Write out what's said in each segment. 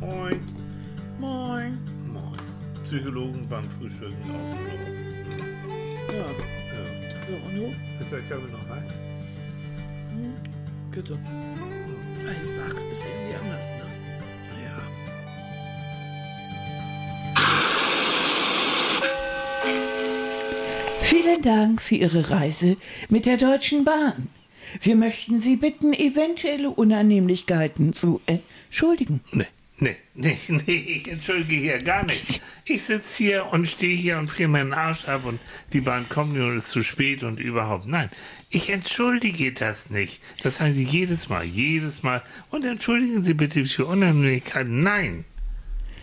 Moin. Moin. Moin. Psychologen beim Frühstücken aus dem Büro. Ja, Ja. so, und du? Ist der Körper noch heiß? Bitte. Ey, wach ist irgendwie anders, ne? Ja. Vielen Dank für Ihre Reise mit der Deutschen Bahn. Wir möchten Sie bitten, eventuelle Unannehmlichkeiten zu entschuldigen. Nee, nee, nee, nee, ich entschuldige hier gar nicht. Ich sitze hier und stehe hier und friere meinen Arsch ab und die Bahn kommt nur ist zu spät und überhaupt. Nein, ich entschuldige das nicht. Das sagen Sie jedes Mal, jedes Mal. Und entschuldigen Sie bitte für Unannehmlichkeiten. Nein.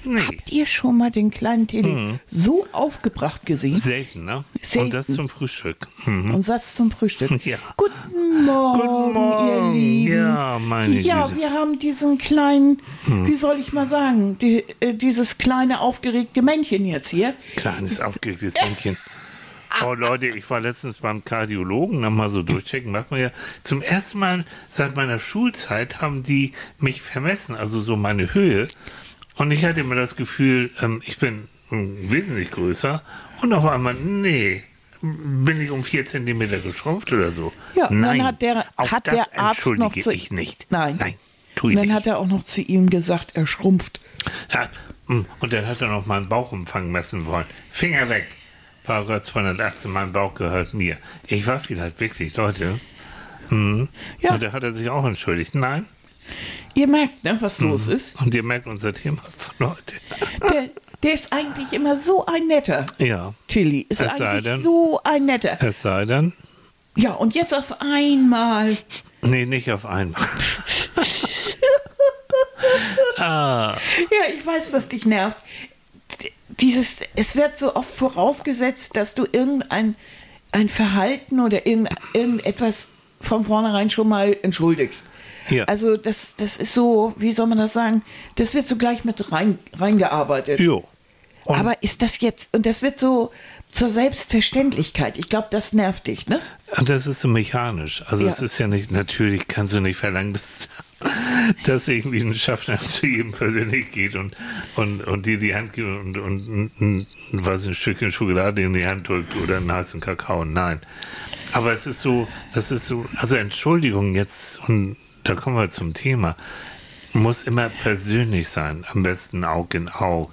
Nee. Habt ihr schon mal den kleinen Tilly so aufgebracht gesehen? Selten, ne? Selten. Und das zum Frühstück. Mhm. Und Satz zum Frühstück. Ja. Guten Morgen, Guten Morgen. ihr Lieben. Ja, meine Ja, Güte. Wir haben diesen kleinen, wie soll ich mal sagen, die, äh, dieses kleine aufgeregte Männchen jetzt hier. Kleines, aufgeregtes Männchen. Oh Leute, ich war letztens beim Kardiologen, nochmal so durchchecken, macht man ja. Zum ersten Mal seit meiner Schulzeit haben die mich vermessen, also so meine Höhe. Und ich hatte immer das Gefühl, ähm, ich bin ähm, wesentlich größer. Und auf einmal, nee, bin ich um vier Zentimeter geschrumpft oder so. Ja, und Nein, dann hat der, auch hat das der Arzt entschuldige noch zu ich nicht. Nein. Nein, tu Und ich dann nicht. hat er auch noch zu ihm gesagt, er schrumpft. Ja, mm, und dann hat er noch meinen Bauchumfang messen wollen. Finger weg. Paragraph 218, mein Bauch gehört mir. Ich war vielleicht wirklich, Leute. Mhm. Ja. Und da hat er sich auch entschuldigt. Nein. Ihr merkt, ne, was Mhm. los ist. Und ihr merkt unser Thema von heute. Der, der ist eigentlich immer so ein netter. Ja. Chili ist Es eigentlich denn- so ein netter. Es sei denn, Ja, und jetzt auf einmal. nee, nicht auf einmal. ah, Ja, ich weiß, was dich nervt. Dieses, es wird so oft vorausgesetzt, dass du irgendein ein Verhalten oder irgend, irgendetwas von vornherein schon mal entschuldigst. Ja. Also das, das ist so, wie soll man das sagen, das wird so gleich mit rein, reingearbeitet. jo. Und Aber ist das jetzt, und das wird so zur Selbstverständlichkeit. Ich glaube, das nervt dich, ne? Und das ist so mechanisch. Also Ja. es ist ja nicht, natürlich kannst du nicht verlangen, dass, dass irgendwie ein Schaffner zu jedem persönlich geht und, und, und dir die Hand gibt und, und, und, und was ein Stückchen Schokolade in die Hand drückt oder einen heißen Kakao. Nein. Aber es ist so, das ist so, also Entschuldigung jetzt, und da kommen wir zum Thema muss immer persönlich sein, am besten Aug in Aug.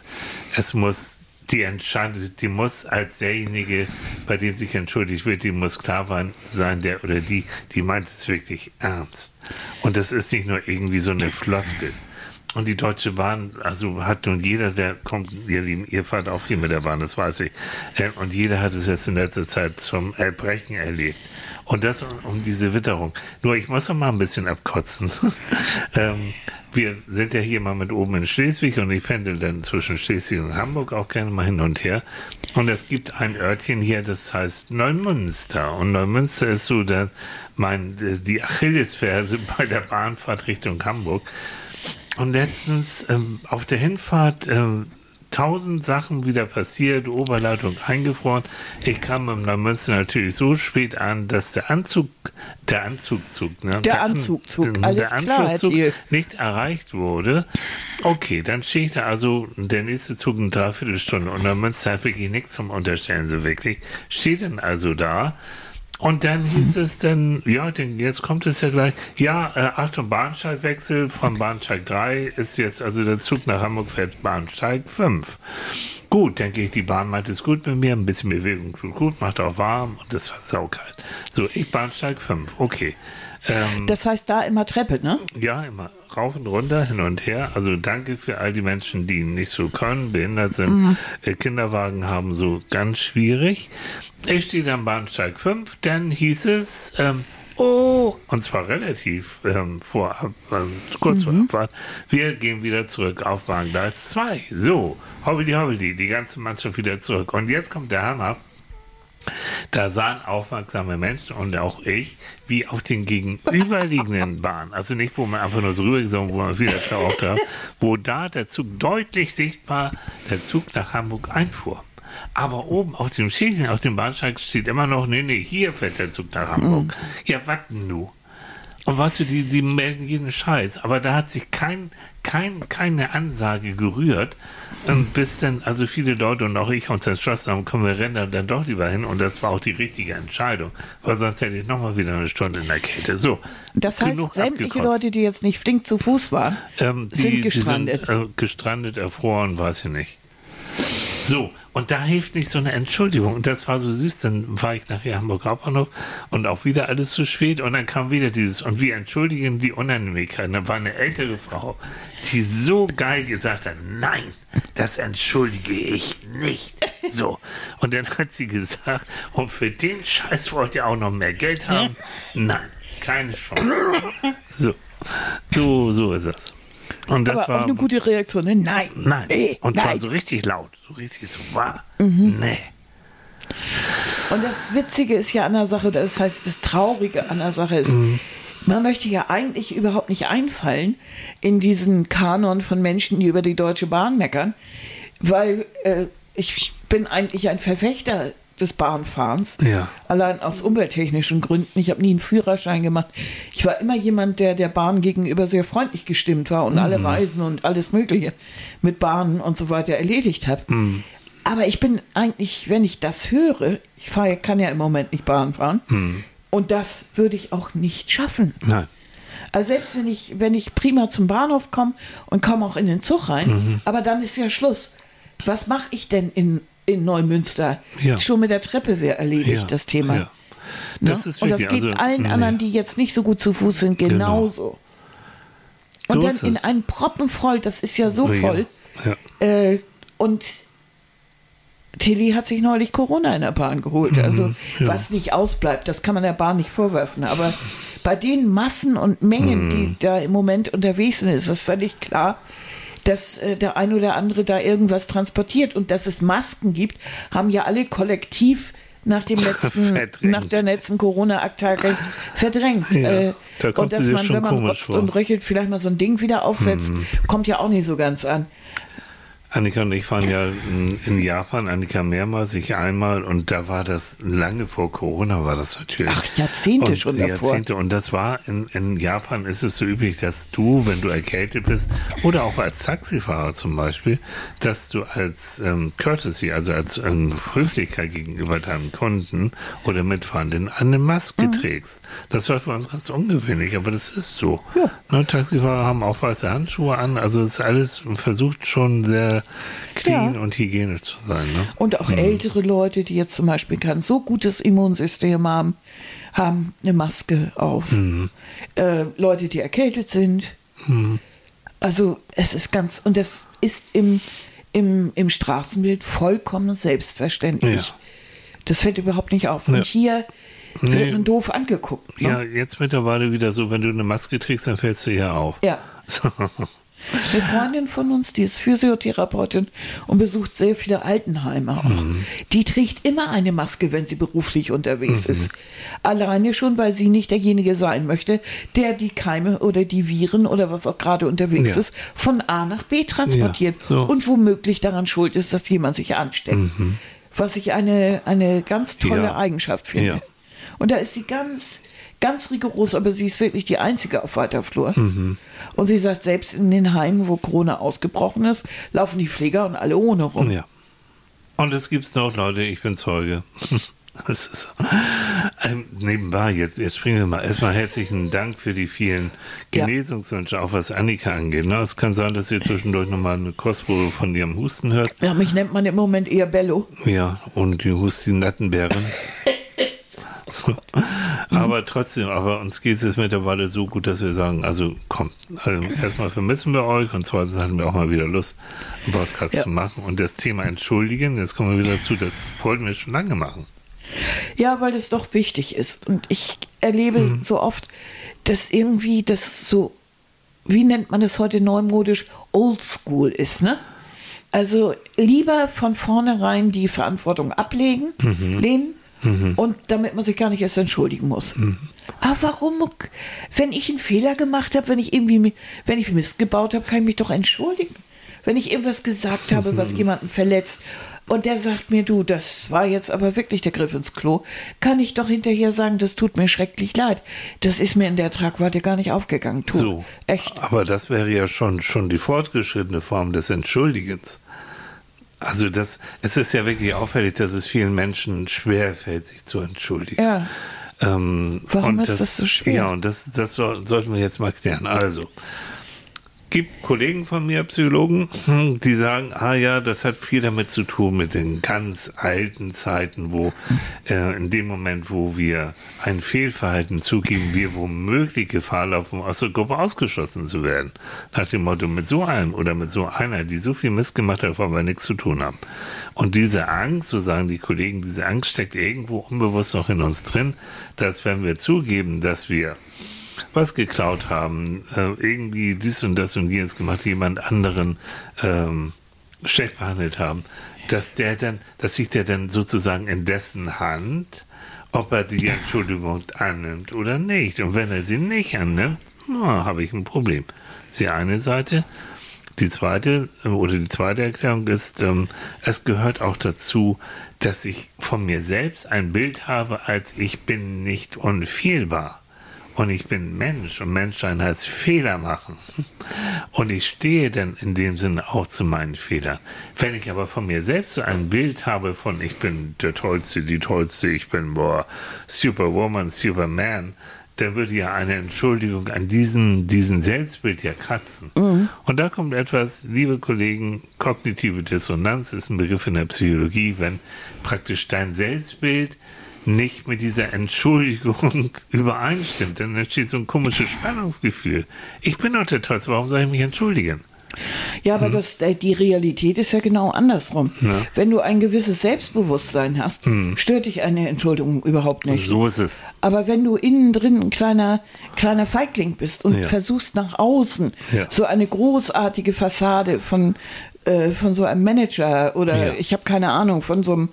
Es muss die Entscheidung, die muss als derjenige, bei dem sich entschuldigt wird, die muss klar sein, der oder die, die meint es wirklich ernst. Und das ist nicht nur irgendwie so eine Floskel. Und die Deutsche Bahn, also hat nun jeder, der kommt, ihr Lieben, ihr fahrt auch viel mit der Bahn, das weiß ich. Äh, Und jeder hat es jetzt in letzter Zeit zum Erbrechen erlebt. Und das um, diese Witterung. Nur ich muss noch mal ein bisschen abkotzen. ähm, wir sind ja hier mal mit oben in Schleswig und ich pendel dann zwischen Schleswig und Hamburg auch gerne mal hin und her. Und es gibt ein Örtchen hier, das heißt Neumünster. Und Neumünster ist so der, mein, die Achillesferse bei der Bahnfahrt Richtung Hamburg. Und letztens ähm, auf der Hinfahrt ähm, tausend Sachen wieder passiert, Oberleitung eingefroren. Ich kam im Neumünster natürlich so spät an, dass der Anzug, der Anzugzug, ne, Der An- Anzugzug, der alles klar, Herr Anschlusszug Thiel. nicht erreicht wurde. Okay, dann steht da also der nächste Zug in Dreiviertelstunde und Neumünster hat wirklich nichts zum Unterstellen, so wirklich. Steht dann also da. Und dann hieß es dann, ja, denn jetzt kommt es ja gleich, ja, äh, Achtung, Bahnsteigwechsel von Bahnsteig 3 ist jetzt, also der Zug nach Hamburg fährt Bahnsteig 5. Gut, denke ich, die Bahn meint es gut mit mir, ein bisschen Bewegung tut gut, macht auch warm und das war saukalt. So, ich Bahnsteig 5, okay. Ähm, Das heißt da immer Treppe, ne? ja, immer rauf und runter, hin und her. Also danke für all die Menschen, die nicht so können, behindert sind, äh, Kinderwagen haben, so ganz schwierig. Ich stehe am Bahnsteig 5, dann hieß es, ähm, oh, und zwar relativ ähm, vor, Ab- ähm, kurz vor Abfahrt, wir gehen wieder zurück auf Bahngleis 2. So, hobbidi hobbidi, die ganze Mannschaft wieder zurück. Und jetzt kommt der Hammer. Da sahen aufmerksame Menschen und auch ich, wie auf den gegenüberliegenden Bahnen, also nicht, wo man einfach nur so rübergesungen, wo man wieder geraucht hat, wo da der Zug deutlich sichtbar, der Zug nach Hamburg einfuhr. Aber oben auf dem Schildchen, auf dem Bahnsteig steht immer noch, nee, nee, hier fährt der Zug nach Hamburg. Ja, was denn nu? Und weißt du, die, die melden jeden Scheiß. Aber da hat sich kein, kein, keine Ansage gerührt. Und bis dann, also viele Leute und auch ich uns entschlossen haben, kommen wir rennen dann doch lieber hin. Und das war auch die richtige Entscheidung. Weil sonst hätte ich nochmal wieder eine Stunde in der Kälte. So. Das heißt, sämtliche abgekotzt. Leute, die jetzt nicht flink zu Fuß waren, Ähm, die, sind gestrandet. Die sind, äh, gestrandet, erfroren, weiß ich nicht. So, und da hilft nicht so eine Entschuldigung. Und das war so süß. Dann war ich nachher Hamburg Hauptbahnhof und auch wieder alles zu spät. Und dann kam wieder dieses, und wir entschuldigen die Unannehmlichkeiten. Da war eine ältere Frau, die so geil gesagt hat, nein, das entschuldige ich nicht. So. Und dann hat sie gesagt, und für den Scheiß wollt ihr auch noch mehr Geld haben? Nein, keine Chance. So, so, so ist es. Und das aber war auch eine gute Reaktion. Ne? Nein. Nein. Nee, und zwar nein. so richtig laut. So richtig so wahr. Mhm. Nee. Und das Witzige ist ja an der Sache, das heißt, das Traurige an der Sache ist, Mhm. man möchte ja eigentlich überhaupt nicht einfallen in diesen Kanon von Menschen, die über die Deutsche Bahn meckern, weil äh, ich bin eigentlich ein Verfechter des Bahnfahrens. Ja. Allein aus umwelttechnischen Gründen. Ich habe nie einen Führerschein gemacht. Ich war immer jemand, der der Bahn gegenüber sehr freundlich gestimmt war und alle Reisen und alles Mögliche mit Bahnen und so weiter erledigt hat. Aber ich bin eigentlich, wenn ich das höre, ich fahre, kann ja im Moment nicht Bahn fahren, und das würde ich auch nicht schaffen. Nein. Also selbst wenn ich, wenn ich prima zum Bahnhof komme und komme auch in den Zug rein, Mhm. aber dann ist ja Schluss. Was mache ich denn in, in Neumünster? Ja. Schon mit der Treppe wäre erledigt, Ja, das Thema. ja. Ne? Das ist und das geht also, allen anderen, die jetzt nicht so gut zu Fuß sind, genauso. Und So dann in einen Proppen voll, das ist ja so voll. Äh, und Tilly hat sich neulich Corona in der Bahn geholt. Also Mhm, ja. was nicht ausbleibt, das kann man der Bahn nicht vorwerfen. Aber bei den Massen und Mengen, Mhm. die da im Moment unterwegs sind, ist es völlig klar, dass äh, der ein oder andere da irgendwas transportiert. Und dass es Masken gibt, haben ja alle kollektiv nach dem letzten, nach der letzten Corona-Attacke verdrängt. Ja, Äh, da und dass man, wenn man rotzt vor. Und röchelt, vielleicht mal so ein Ding wieder aufsetzt, kommt ja auch nicht so ganz an. Annika und ich waren ja in, Japan, Annika mehrmals, ich einmal und da war das lange vor Corona war das natürlich. Ach, Jahrzehnte und, schon davor. Jahrzehnte und das war in, in Japan ist es so üblich, dass du, wenn du erkältet bist oder auch als Taxifahrer zum Beispiel, dass du als ähm, Courtesy, also als ähm, Höflichkeit gegenüber deinem Kunden oder Mitfahrenden eine Maske Mhm. trägst. Das war für uns ganz ungewöhnlich, aber das ist so. Ja. Ne, Taxifahrer haben auch weiße Handschuhe an, also es ist alles versucht schon sehr clean Ja. und hygienisch zu sein. Ne? Und auch ältere Leute, die jetzt zum Beispiel kein so gutes Immunsystem haben, haben eine Maske auf. Äh, Leute, die erkältet sind. Also es ist ganz, und das ist im, im, im Straßenbild vollkommen selbstverständlich. Ja. Das fällt überhaupt nicht auf. Ja. Und hier Nee. wird man doof angeguckt. Ne? Ja, jetzt mittlerweile wieder so, wenn du eine Maske trägst, dann fällst du ja auf. Ja. So. Eine Freundin von uns, die ist Physiotherapeutin und besucht sehr viele Altenheime auch. Mhm. Die trägt immer eine Maske, wenn sie beruflich Mhm. unterwegs ist. Alleine schon, weil sie nicht derjenige sein möchte, der die Keime oder die Viren oder was auch gerade unterwegs Ja. ist, von A nach B transportiert Ja, so. und womöglich daran schuld ist, dass jemand sich ansteckt. Was ich eine, eine ganz tolle Mhm. Ja. Eigenschaft finde. Und da ist sie ganz, ganz rigoros, aber sie ist wirklich die Einzige auf weiter Flur. Mhm. Und sie sagt, selbst in den Heimen, wo Corona ausgebrochen ist, laufen die Pfleger und alle ohne rum. Ja. Und es gibt noch Leute, ich bin Zeuge. Das ist ähm, nebenbei, jetzt, jetzt springen wir mal. Erstmal herzlichen Dank für die vielen Ja. Genesungswünsche, auch was Annika angeht. Ne? Es kann sein, dass ihr zwischendurch nochmal eine Kostprobe von ihrem Husten hört. Ja, mich nennt man im Moment eher Bello. Ja, und die Hustinattenbären. So. Aber trotzdem, aber uns geht es jetzt mittlerweile so gut, dass wir sagen, also komm, also erstmal vermissen wir euch und zweitens hatten wir auch mal wieder Lust, einen Podcast Ja. zu machen. Und das Thema Entschuldigen, jetzt kommen wir wieder dazu, das wollten wir schon lange machen. Ja, weil es doch wichtig ist. Und ich erlebe Mhm. so oft, dass irgendwie das so, wie nennt man das heute neumodisch, oldschool ist, ne? Also lieber von vornherein die Verantwortung ablegen, Mhm. lehnen und damit man sich gar nicht erst entschuldigen muss. Mhm. Aber warum, wenn ich einen Fehler gemacht habe, wenn ich irgendwie, wenn ich Mist gebaut habe, kann ich mich doch entschuldigen. Wenn ich irgendwas gesagt habe, Mhm. was jemanden verletzt, und der sagt mir, du, das war jetzt aber wirklich der Griff ins Klo, kann ich doch hinterher sagen, das tut mir schrecklich leid. Das ist mir in der Tragweite gar nicht aufgegangen. Tu. So. Echt. Aber das wäre ja schon, schon die fortgeschrittene Form des Entschuldigens. Also das, es ist ja wirklich auffällig, dass es vielen Menschen schwerfällt, sich zu entschuldigen. Ja. Ähm, Warum und ist das so schwer? Ja, und das, das soll, sollten wir jetzt mal klären. Also, gibt Kollegen von mir, Psychologen, hm, die sagen, ah ja, das hat viel damit zu tun mit den ganz alten Zeiten, wo äh, in dem Moment, wo wir ein Fehlverhalten zugeben, wir womöglich Gefahr laufen, aus der Gruppe ausgeschlossen zu werden. Nach dem Motto, mit so einem oder mit so einer, die so viel Mist gemacht hat, wollen wir nichts zu tun haben. Und diese Angst, so sagen die Kollegen, diese Angst steckt irgendwo unbewusst noch in uns drin, dass wenn wir zugeben, dass wir was geklaut haben, äh, irgendwie dies und das und jenes gemacht, jemand anderen ähm, schlecht behandelt haben, dass der dann, dass sich der dann sozusagen in dessen Hand, ob er die Entschuldigung annimmt oder nicht. Und wenn er sie nicht annimmt, habe ich ein Problem. Die eine Seite. Die zweite äh, oder die zweite Erklärung ist, ähm, es gehört auch dazu, dass ich von mir selbst ein Bild habe, als ich bin nicht unfehlbar. Und ich bin Mensch und Menschsein heißt Fehler machen. Und ich stehe dann in dem Sinne auch zu meinen Fehlern. Wenn ich aber von mir selbst so ein Bild habe von ich bin der Tollste, die Tollste, ich bin boah, Superwoman, Superman, dann würde ja eine Entschuldigung an diesen, diesen Selbstbild ja kratzen. Und da kommt etwas, liebe Kollegen, kognitive Dissonanz ist ein Begriff in der Psychologie, wenn praktisch dein Selbstbild nicht mit dieser Entschuldigung übereinstimmt, dann entsteht so ein komisches Spannungsgefühl. Ich bin doch der Tollste, warum soll ich mich entschuldigen? Ja, aber das, äh, die Realität ist ja genau andersrum. Ja. Wenn du ein gewisses Selbstbewusstsein hast, stört dich eine Entschuldigung überhaupt nicht. So ist es. Aber wenn du innen drin ein kleiner, kleiner Feigling bist und Ja. versuchst nach außen Ja. so eine großartige Fassade von, äh, von so einem Manager oder ich habe keine Ahnung, von so einem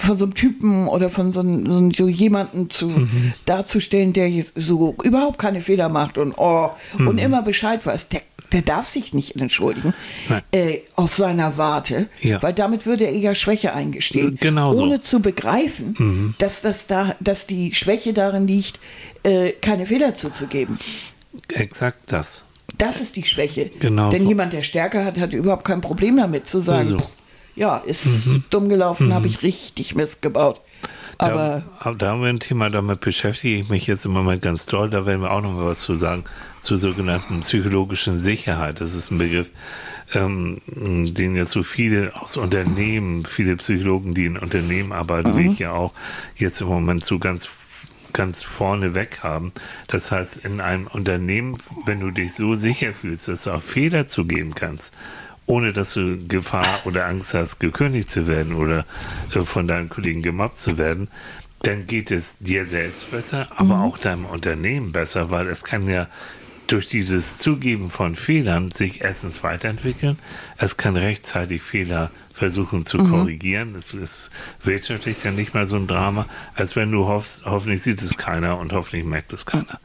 von so einem Typen oder von so, einem, so, so jemanden zu Mhm. darzustellen, der so überhaupt keine Fehler macht und oh Mhm. und immer Bescheid weiß, der, der darf sich nicht entschuldigen äh, aus seiner Warte, Ja. weil damit würde er ja Schwäche eingestehen, Genau so. ohne zu begreifen, dass das da, dass die Schwäche darin liegt, äh, keine Fehler zuzugeben. Exakt das. Das ist die Schwäche. Genau Denn so. jemand, der Stärke hat, hat überhaupt kein Problem damit zu sagen, So. Ja, ist dumm gelaufen, habe ich richtig Mist gebaut. Aber da, da haben wir ein Thema, damit beschäftige ich mich jetzt im Moment ganz doll. Da werden wir auch noch mal was zu sagen zur sogenannten psychologischen Sicherheit. Das ist ein Begriff, ähm, den jetzt so viele aus Unternehmen, viele Psychologen, die in Unternehmen arbeiten, wie ich ja auch, jetzt im Moment so ganz ganz vorne weg haben. Das heißt, in einem Unternehmen, wenn du dich so sicher fühlst, dass du auch Fehler zugeben kannst, ohne dass du Gefahr oder Angst hast, gekündigt zu werden oder äh, von deinen Kollegen gemobbt zu werden, dann geht es dir selbst besser, aber auch deinem Unternehmen besser, weil es kann ja durch dieses Zugeben von Fehlern sich erstens weiterentwickeln. Es kann rechtzeitig Fehler versuchen zu korrigieren. Es ist wirtschaftlich dann nicht mal so ein Drama, als wenn du hoffst, hoffentlich sieht es keiner und hoffentlich merkt es keiner.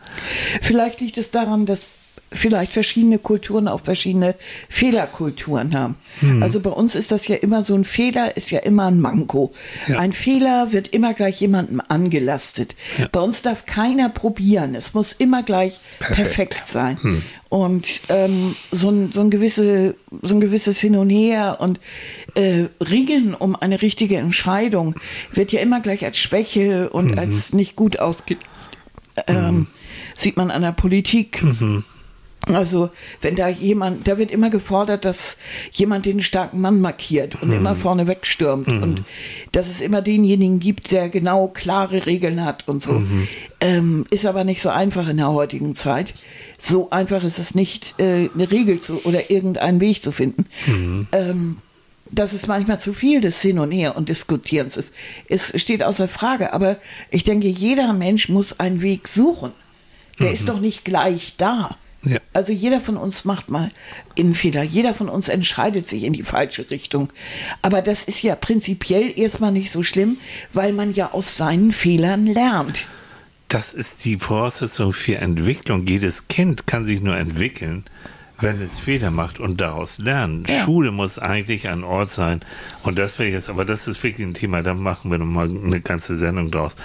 vielleicht liegt es daran, dass vielleicht verschiedene Kulturen auch verschiedene Fehlerkulturen haben. Hm. Also bei uns ist das ja immer so ein Fehler, ist ja immer ein Manko. Ja. Ein Fehler wird immer gleich jemandem angelastet. Ja. Bei uns darf keiner probieren. Es muss immer gleich Perfekt. Hm. perfekt, sein. Und ähm, so, ein, so, ein gewisse, so ein gewisses Hin und Her und äh, Ringen um eine richtige Entscheidung wird ja immer gleich als Schwäche und Mhm. als nicht gut ausge ähm, sieht man an der Politik. Mhm. Also, wenn da jemand, da wird immer gefordert, dass jemand den starken Mann markiert und Mhm. immer vorne wegstürmt und dass es immer denjenigen gibt, der genau klare Regeln hat und so. Mhm. Ähm, ist aber nicht so einfach in der heutigen Zeit. So einfach ist es nicht, äh, eine Regel zu oder irgendeinen Weg zu finden. Mhm. Ähm, dass es manchmal zu viel des Hin und Her und Diskutierens ist. Es steht außer Frage, aber ich denke, jeder Mensch muss einen Weg suchen. Der ist doch nicht gleich da. Ja. Also jeder von uns macht mal einen Fehler, jeder von uns entscheidet sich in die falsche Richtung. Aber das ist ja prinzipiell erstmal nicht so schlimm, weil man ja aus seinen Fehlern lernt. Das ist die Voraussetzung für Entwicklung. Jedes Kind kann sich nur entwickeln, wenn es Fehler macht und daraus lernen. Ja. Schule muss eigentlich ein Ort sein. Und das wäre jetzt, aber das ist wirklich ein Thema, da machen wir nochmal eine ganze Sendung draus.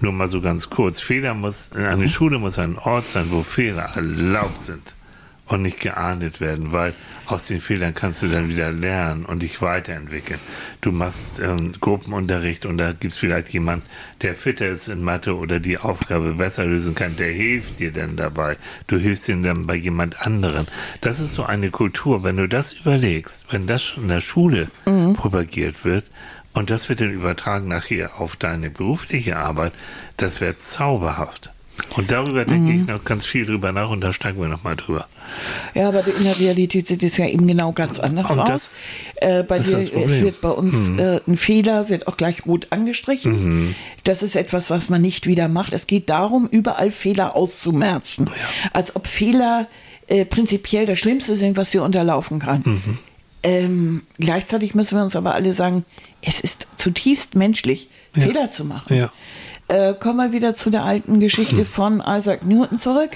Nur mal so ganz kurz. Fehler muss, eine Schule muss ein Ort sein, wo Fehler erlaubt sind und nicht geahndet werden, weil aus den Fehlern kannst du dann wieder lernen und dich weiterentwickeln. Du machst ähm, Gruppenunterricht und da gibt es vielleicht jemand, der fitter ist in Mathe oder die Aufgabe besser lösen kann, der hilft dir dann dabei. Du hilfst ihm dann bei jemand anderen. Das ist so eine Kultur, wenn du das überlegst, wenn das schon in der Schule propagiert wird, und das wird dann übertragen nachher auf deine berufliche Arbeit, das wäre zauberhaft. Und darüber denke ich noch ganz viel drüber nach und da steigen wir nochmal drüber. Ja, aber in der Realität sieht es ja eben genau ganz anders Und aus. äh, bei dir, es. Mhm. wird bei uns äh, ein Fehler, wird auch gleich rot angestrichen. Mhm. Das ist etwas, was man nicht wieder macht. Es geht darum, überall Fehler auszumerzen. Als ob Fehler äh, prinzipiell das Schlimmste sind, was dir unterlaufen kann. Mhm. Ähm, gleichzeitig müssen wir uns aber alle sagen, es ist zutiefst menschlich, Ja. Fehler zu machen. Ja. Äh, kommen wir wieder zu der alten Geschichte von Isaac Newton zurück.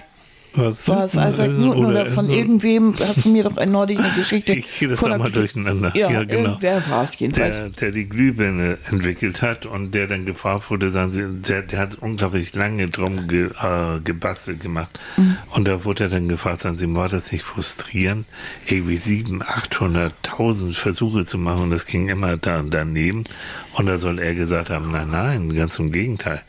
Was? War es Isaac Newton oder, von irgendwem? Hast du mir doch neulich eine Geschichte. Ich gehe das von auch der- mal durcheinander. Ja, Ja, genau. irgendwer war es jedenfalls. Der, der die Glühbirne entwickelt hat und der dann gefragt wurde, sagen sie, der, der hat unglaublich lange drum ge, äh, gebastelt gemacht. Mhm. Und da wurde er dann gefragt, sagen sie, war das nicht frustrierend, irgendwie sieben, 800.000 Versuche zu machen und das ging immer da daneben. Und da soll er gesagt haben, nein, nein, ganz im Gegenteil.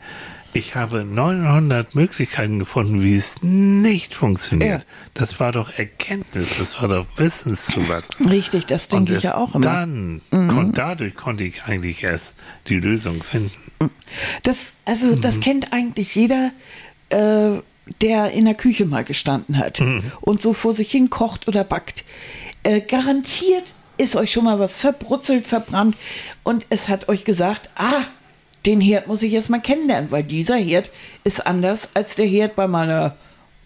Ich habe 900 Möglichkeiten gefunden, wie es nicht funktioniert. Ja. Das war doch Erkenntnis, das war doch Wissenszuwachs. Richtig, das denke ich Und ja auch immer. Dann, kon, dadurch konnte ich eigentlich erst die Lösung finden. Das, also, Mhm. das kennt eigentlich jeder, äh, der in der Küche mal gestanden hat Mhm. und so vor sich hin kocht oder backt. Äh, garantiert ist euch schon mal was verbrutzelt, verbrannt und es hat euch gesagt, ah, den Herd muss ich erst mal kennenlernen, weil dieser Herd ist anders als der Herd bei meiner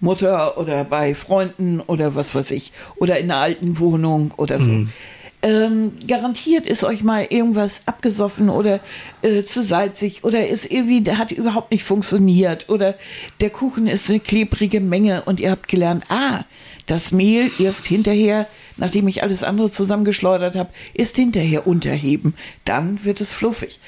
Mutter oder bei Freunden oder was weiß ich oder in einer alten Wohnung oder so. Ähm, garantiert ist euch mal irgendwas abgesoffen oder äh, zu salzig oder ist irgendwie, der hat überhaupt nicht funktioniert oder der Kuchen ist eine klebrige Menge und ihr habt gelernt, ah, das Mehl erst hinterher, nachdem ich alles andere zusammengeschleudert habe, ist hinterher unterheben. Dann wird es fluffig.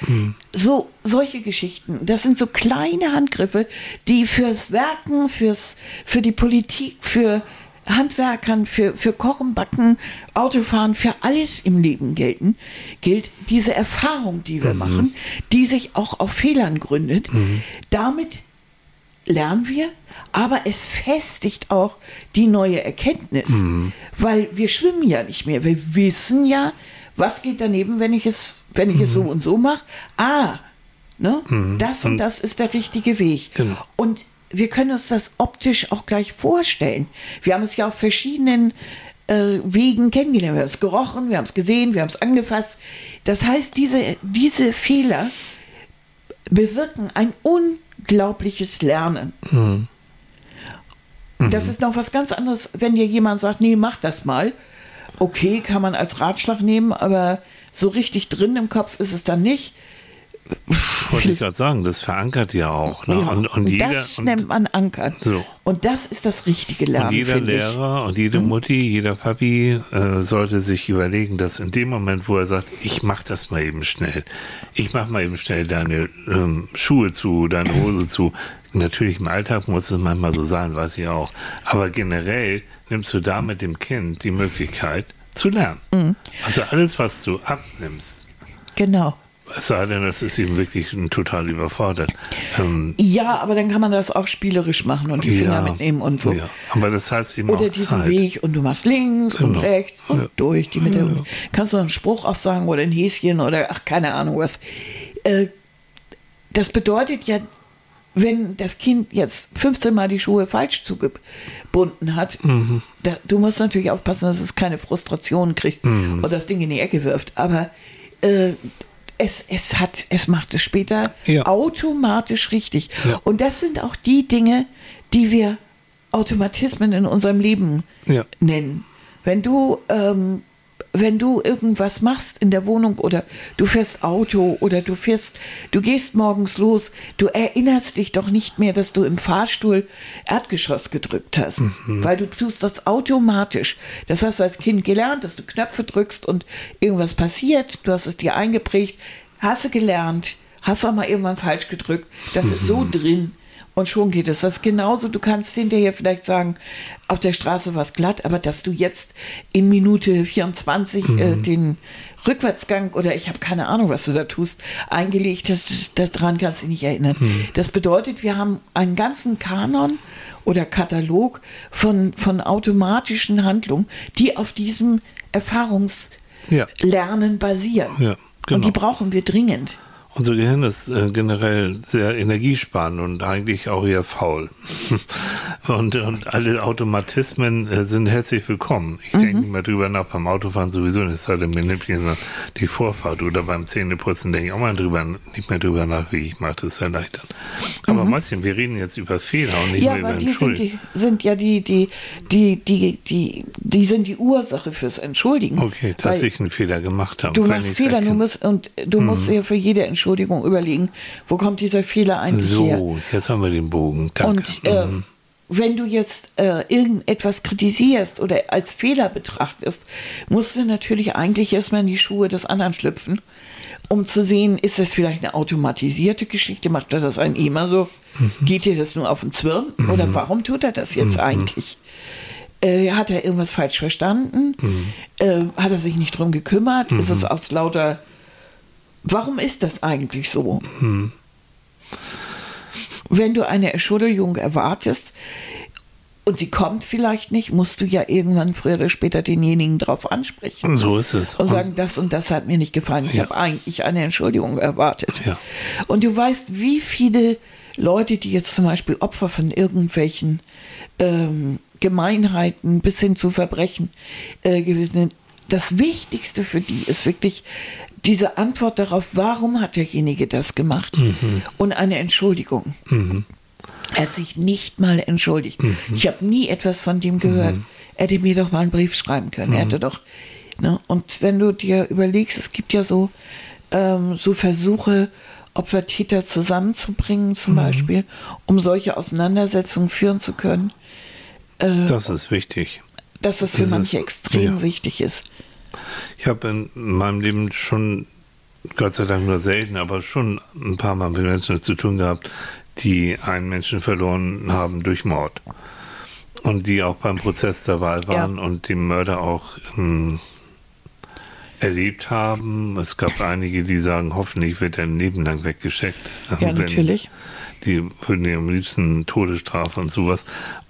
So, solche Geschichten, das sind so kleine Handgriffe, die fürs Werken, fürs, für die Politik, für Handwerkern, für, für Kochen, Backen, Autofahren, für alles im Leben gelten, gilt diese Erfahrung, die wir machen, die sich auch auf Fehlern gründet. Damit lernen wir, aber es festigt auch die neue Erkenntnis, weil wir schwimmen ja nicht mehr. Wir wissen ja, was geht daneben, wenn ich es, wenn ich es so und so mache. Ah, ne? das und das ist der richtige Weg. Genau. Und wir können uns das optisch auch gleich vorstellen. Wir haben es ja auf verschiedenen äh, Wegen kennengelernt. Wir haben es gerochen, wir haben es gesehen, wir haben es angefasst. Das heißt, diese, diese Fehler bewirken ein unglaubliches Lernen. Das ist noch was ganz anderes, wenn dir jemand sagt, nee, mach das mal. Okay, kann man als Ratschlag nehmen, aber so richtig drin im Kopf ist es dann nicht. Wollte ich gerade sagen, das verankert ja auch. Ne? Ja, und, und, jeder, das und, nennt man Ankern. So. Und das ist das richtige Lernen, und jeder finde ich. Lehrer und jede Mutti, jeder Papi äh, sollte sich überlegen, dass in dem Moment, wo er sagt, ich mach das mal eben schnell, ich mach mal eben schnell deine ähm, Schuhe zu, deine Hose zu. Natürlich im Alltag muss es manchmal so sein, weiß ich auch. Aber generell nimmst du da mit dem Kind die Möglichkeit zu lernen. Mhm. Also alles, was du abnimmst, Genau. Es sei denn, das ist ihm wirklich total überfordert. Ähm, Ja, aber dann kann man das auch spielerisch machen und die Finger mitnehmen und so. Ja, aber das heißt eben Oder auch diesen Zeit. Weg und du machst links und Genau. rechts und Ja. durch die Mitte. Kannst du einen Spruch auch sagen oder ein Häschen oder ach, keine Ahnung was. Äh, das bedeutet ja, wenn das Kind jetzt 15 Mal die Schuhe falsch zugebunden hat, Mhm. da, du musst natürlich aufpassen, dass es keine Frustration kriegt Mhm. oder das Ding in die Ecke wirft. Aber äh, es, es hat, es macht es später Ja. automatisch richtig. Ja. Und das sind auch die Dinge, die wir Automatismen in unserem Leben Ja. nennen. Wenn du ähm, wenn du irgendwas machst in der Wohnung oder du fährst Auto oder du fährst, du gehst morgens los, du erinnerst dich doch nicht mehr, dass du im Fahrstuhl Erdgeschoss gedrückt hast, weil du tust das automatisch. Das hast du als Kind gelernt, dass du Knöpfe drückst und irgendwas passiert, du hast es dir eingeprägt, hast du gelernt, hast auch mal irgendwann falsch gedrückt, das ist so drin. Und schon geht es. Das ist genauso, du kannst hinterher vielleicht sagen, auf der Straße war es glatt, aber dass du jetzt in Minute 24 äh, den Rückwärtsgang oder ich habe keine Ahnung, was du da tust, eingelegt hast, daran kannst du dich nicht erinnern. Das bedeutet, wir haben einen ganzen Kanon oder Katalog von, von automatischen Handlungen, die auf diesem Erfahrungslernen Ja. basieren. Ja, Und genau. die brauchen wir dringend. Unser Gehirn ist äh, generell sehr energiesparend und eigentlich auch eher faul. und, und alle Automatismen äh, sind herzlich willkommen. Ich denke nicht mehr drüber nach, beim Autofahren sowieso nicht, es sei denn, mir nimmt jemand die Vorfahrt oder beim Zähneputzen denke ich auch mal drüber, nicht mehr drüber nach, wie ich mache, das erleichtern. Aber Mäuschen, wir reden jetzt über Fehler und nicht Ja, mehr über die sind, Entschuldigung. die sind ja die, die, die, die, die, die sind die Ursache fürs Entschuldigen. Okay, dass ich einen Fehler gemacht habe. Du machst Fehler, du musst, und du musst dir für jede Entschuldigung überlegen, wo kommt dieser Fehler eigentlich her. So, jetzt haben wir den Bogen. Danke. Und äh, Mhm. wenn du jetzt äh, irgendetwas kritisierst oder als Fehler betrachtest, musst du natürlich eigentlich erstmal in die Schuhe des anderen schlüpfen, um zu sehen, ist das vielleicht eine automatisierte Geschichte, macht er das ein immer so, Mhm. geht dir das nur auf den Zwirn oder warum tut er das jetzt eigentlich? Äh, hat er irgendwas falsch verstanden? Mhm. Äh, hat er sich nicht drum gekümmert? Ist es aus lauter Warum ist das eigentlich so? Wenn du eine Entschuldigung erwartest und sie kommt vielleicht nicht, musst du ja irgendwann früher oder später denjenigen drauf ansprechen so ist es. und sagen, das und das hat mir nicht gefallen. Ich Ja. habe eigentlich eine Entschuldigung erwartet. Ja. Und du weißt, wie viele Leute, die jetzt zum Beispiel Opfer von irgendwelchen ähm, Gemeinheiten bis hin zu Verbrechen äh, gewesen sind, das Wichtigste für die ist wirklich diese Antwort darauf, warum hat derjenige das gemacht und eine Entschuldigung. Er hat sich nicht mal entschuldigt. Ich habe nie etwas von dem gehört. Er hätte mir doch mal einen Brief schreiben können. Er hätte doch. Ne? Und wenn du dir überlegst, es gibt ja so, ähm, so Versuche, Opfer-Täter zusammenzubringen, zum Beispiel, um solche Auseinandersetzungen führen zu können, Das ist wichtig. dass das für Das ist- manche extrem ja. wichtig ist. Ich habe in meinem Leben schon, Gott sei Dank nur selten, aber schon ein paar Mal mit Menschen zu tun gehabt, die einen Menschen verloren haben durch Mord. Und die auch beim Prozess dabei waren Ja. und den Mörder auch ähm, erlebt haben. Es gab einige, die sagen, hoffentlich wird er ein Leben lang weggeschickt. Ja, Ähm, wenn- natürlich. Die würden ja am liebsten Todesstrafe und sowas.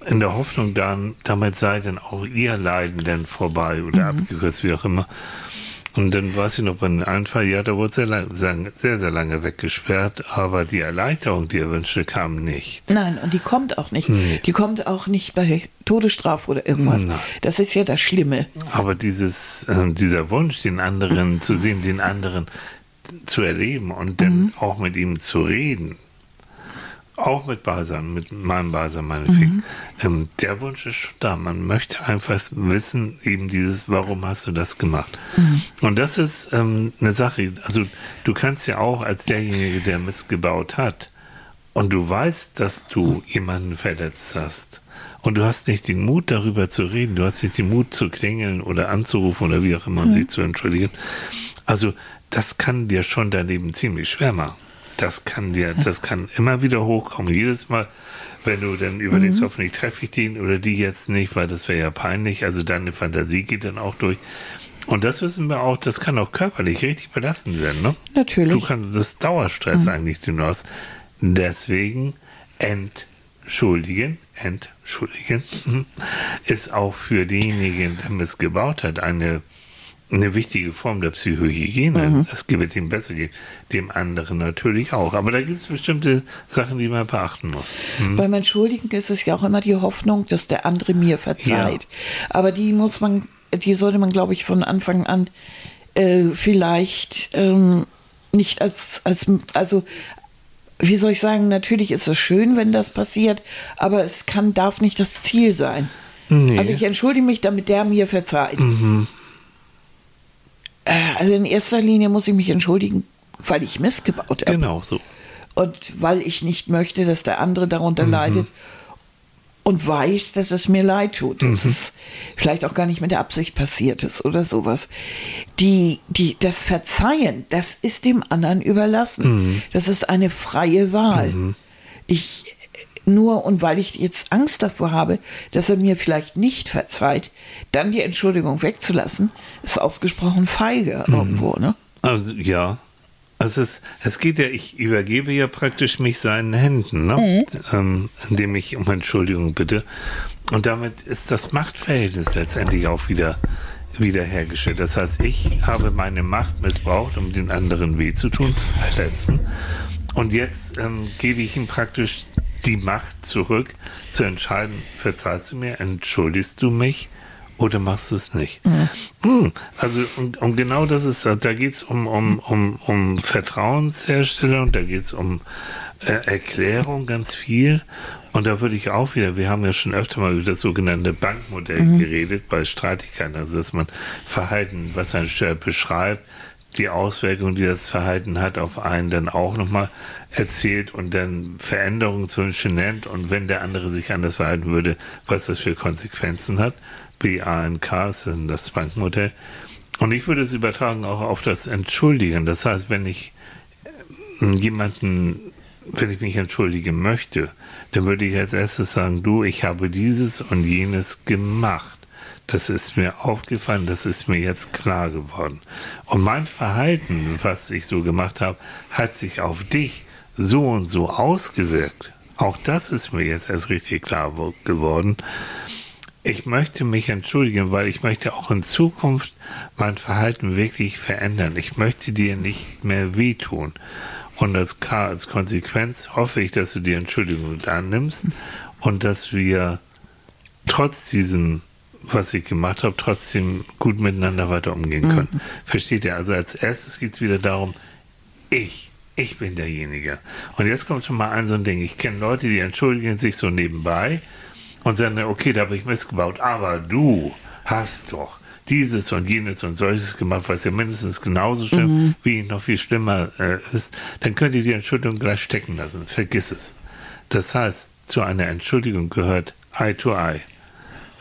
In der Hoffnung dann, damit sei dann auch ihr Leiden dann vorbei oder Mhm. abgekürzt, wie auch immer. Und dann weiß ich noch bei einem einen Fall, ja, da wurde sehr, lang, sehr, sehr, lange weggesperrt, aber die Erleichterung, die er wünschte, kam nicht. Nein, und die kommt auch nicht. Nee. Die kommt auch nicht bei Todesstrafe oder irgendwas. Nein. Das ist ja das Schlimme. Aber dieses, äh, dieser Wunsch, den anderen zu sehen, den anderen zu erleben und dann Mhm. auch mit ihm zu reden, auch mit Balsam, mit meinem Balsam, meinetwegen, Mhm. ähm, der Wunsch ist schon da. Man möchte einfach wissen, eben dieses, warum hast du das gemacht? Mhm. Und das ist ähm, eine Sache, also du kannst ja auch als derjenige, der Mist gebaut hat, und du weißt, dass du jemanden verletzt hast, und du hast nicht den Mut, darüber zu reden, du hast nicht den Mut zu klingeln oder anzurufen oder wie auch immer und sich zu entschuldigen. Also, das kann dir schon dein Leben ziemlich schwer machen. Das kann dir, das kann immer wieder hochkommen. Jedes Mal, wenn du dann überlegst, hoffentlich treffe ich den oder die jetzt nicht, weil das wäre ja peinlich. Also deine Fantasie geht dann auch durch. Und das wissen wir auch, das kann auch körperlich richtig belastend werden, ne? Natürlich. Du kannst, das Dauerstress eigentlich, den du hast. Deswegen entschuldigen, entschuldigen, ist auch für denjenigen, der es gebaut hat, eine, eine wichtige Form der Psychohygiene. Es wird ihm besser gehen, dem anderen natürlich auch. Aber da gibt es bestimmte Sachen, die man beachten muss. Hm? Beim Entschuldigen ist es ja auch immer die Hoffnung, dass der andere mir verzeiht. Aber die muss man, die sollte man, glaube ich, von Anfang an äh, vielleicht ähm, nicht als, als, also wie soll ich sagen, natürlich ist es schön, wenn das passiert, aber es kann, darf nicht das Ziel sein. Nee. Also ich entschuldige mich, damit der mir verzeiht. Äh, also in erster Linie muss ich mich entschuldigen, weil ich Mist gebaut habe. Genau so. Und weil ich nicht möchte, dass der andere darunter leidet und weiß, dass es mir leid tut, dass es vielleicht auch gar nicht mit der Absicht passiert ist oder sowas. Die, die, das Verzeihen, das ist dem anderen überlassen. Das ist eine freie Wahl. Ich nur und weil ich jetzt Angst davor habe, dass er mir vielleicht nicht verzeiht, dann die Entschuldigung wegzulassen, ist ausgesprochen feige irgendwo, ne? Also, ja. Also es, es geht ja, ich übergebe ja praktisch mich seinen Händen, ne? ähm, indem ich um Entschuldigung bitte. Und damit ist das Machtverhältnis letztendlich auch wieder wiederhergestellt. Das heißt, ich habe meine Macht missbraucht, um den anderen weh zu tun, zu verletzen. Und jetzt ähm, gebe ich ihm praktisch die Macht zurück, zu entscheiden, verzeihst du mir, entschuldigst du mich oder machst du es nicht? Hm, Also und, und genau das ist, da geht es um, um, um, um Vertrauensherstellung, da geht es um äh, Erklärung ganz viel. Und da würde ich auch wieder, wir haben ja schon öfter mal über das sogenannte Bankmodell geredet bei Streitigkeiten, also dass man Verhalten, was ein Steuer beschreibt, die Auswirkungen, die das Verhalten hat, auf einen dann auch nochmal erzählt und dann Veränderungen Beispiel nennt und wenn der andere sich anders verhalten würde, was das für Konsequenzen hat. BANK ist das Bankmodell. Und ich würde es übertragen auch auf das Entschuldigen. Das heißt, wenn ich äh, jemanden, wenn ich mich entschuldigen möchte, dann würde ich als erstes sagen, du, ich habe dieses und jenes gemacht. Das ist mir aufgefallen, das ist mir jetzt klar geworden. Und mein Verhalten, was ich so gemacht habe, hat sich auf dich so und so ausgewirkt. Auch das ist mir jetzt erst richtig klar wo- geworden. Ich möchte mich entschuldigen, weil ich möchte auch in Zukunft mein Verhalten wirklich verändern. Ich möchte dir nicht mehr wehtun. Und als, als Konsequenz hoffe ich, dass du die Entschuldigung annimmst und dass wir trotz diesem, was ich gemacht habe, trotzdem gut miteinander weiter umgehen können. Versteht ihr? Also als erstes geht es wieder darum, ich, ich bin derjenige. Und jetzt kommt schon mal ein so ein Ding. Ich kenne Leute, die entschuldigen sich so nebenbei und sagen, okay, da habe ich missgebaut, aber du hast doch dieses und jenes und solches gemacht, was ja mindestens genauso schlimm, wie noch viel schlimmer äh, ist, dann könnt ihr die Entschuldigung gleich stecken lassen. Vergiss es. Das heißt, zu einer Entschuldigung gehört Eye to Eye,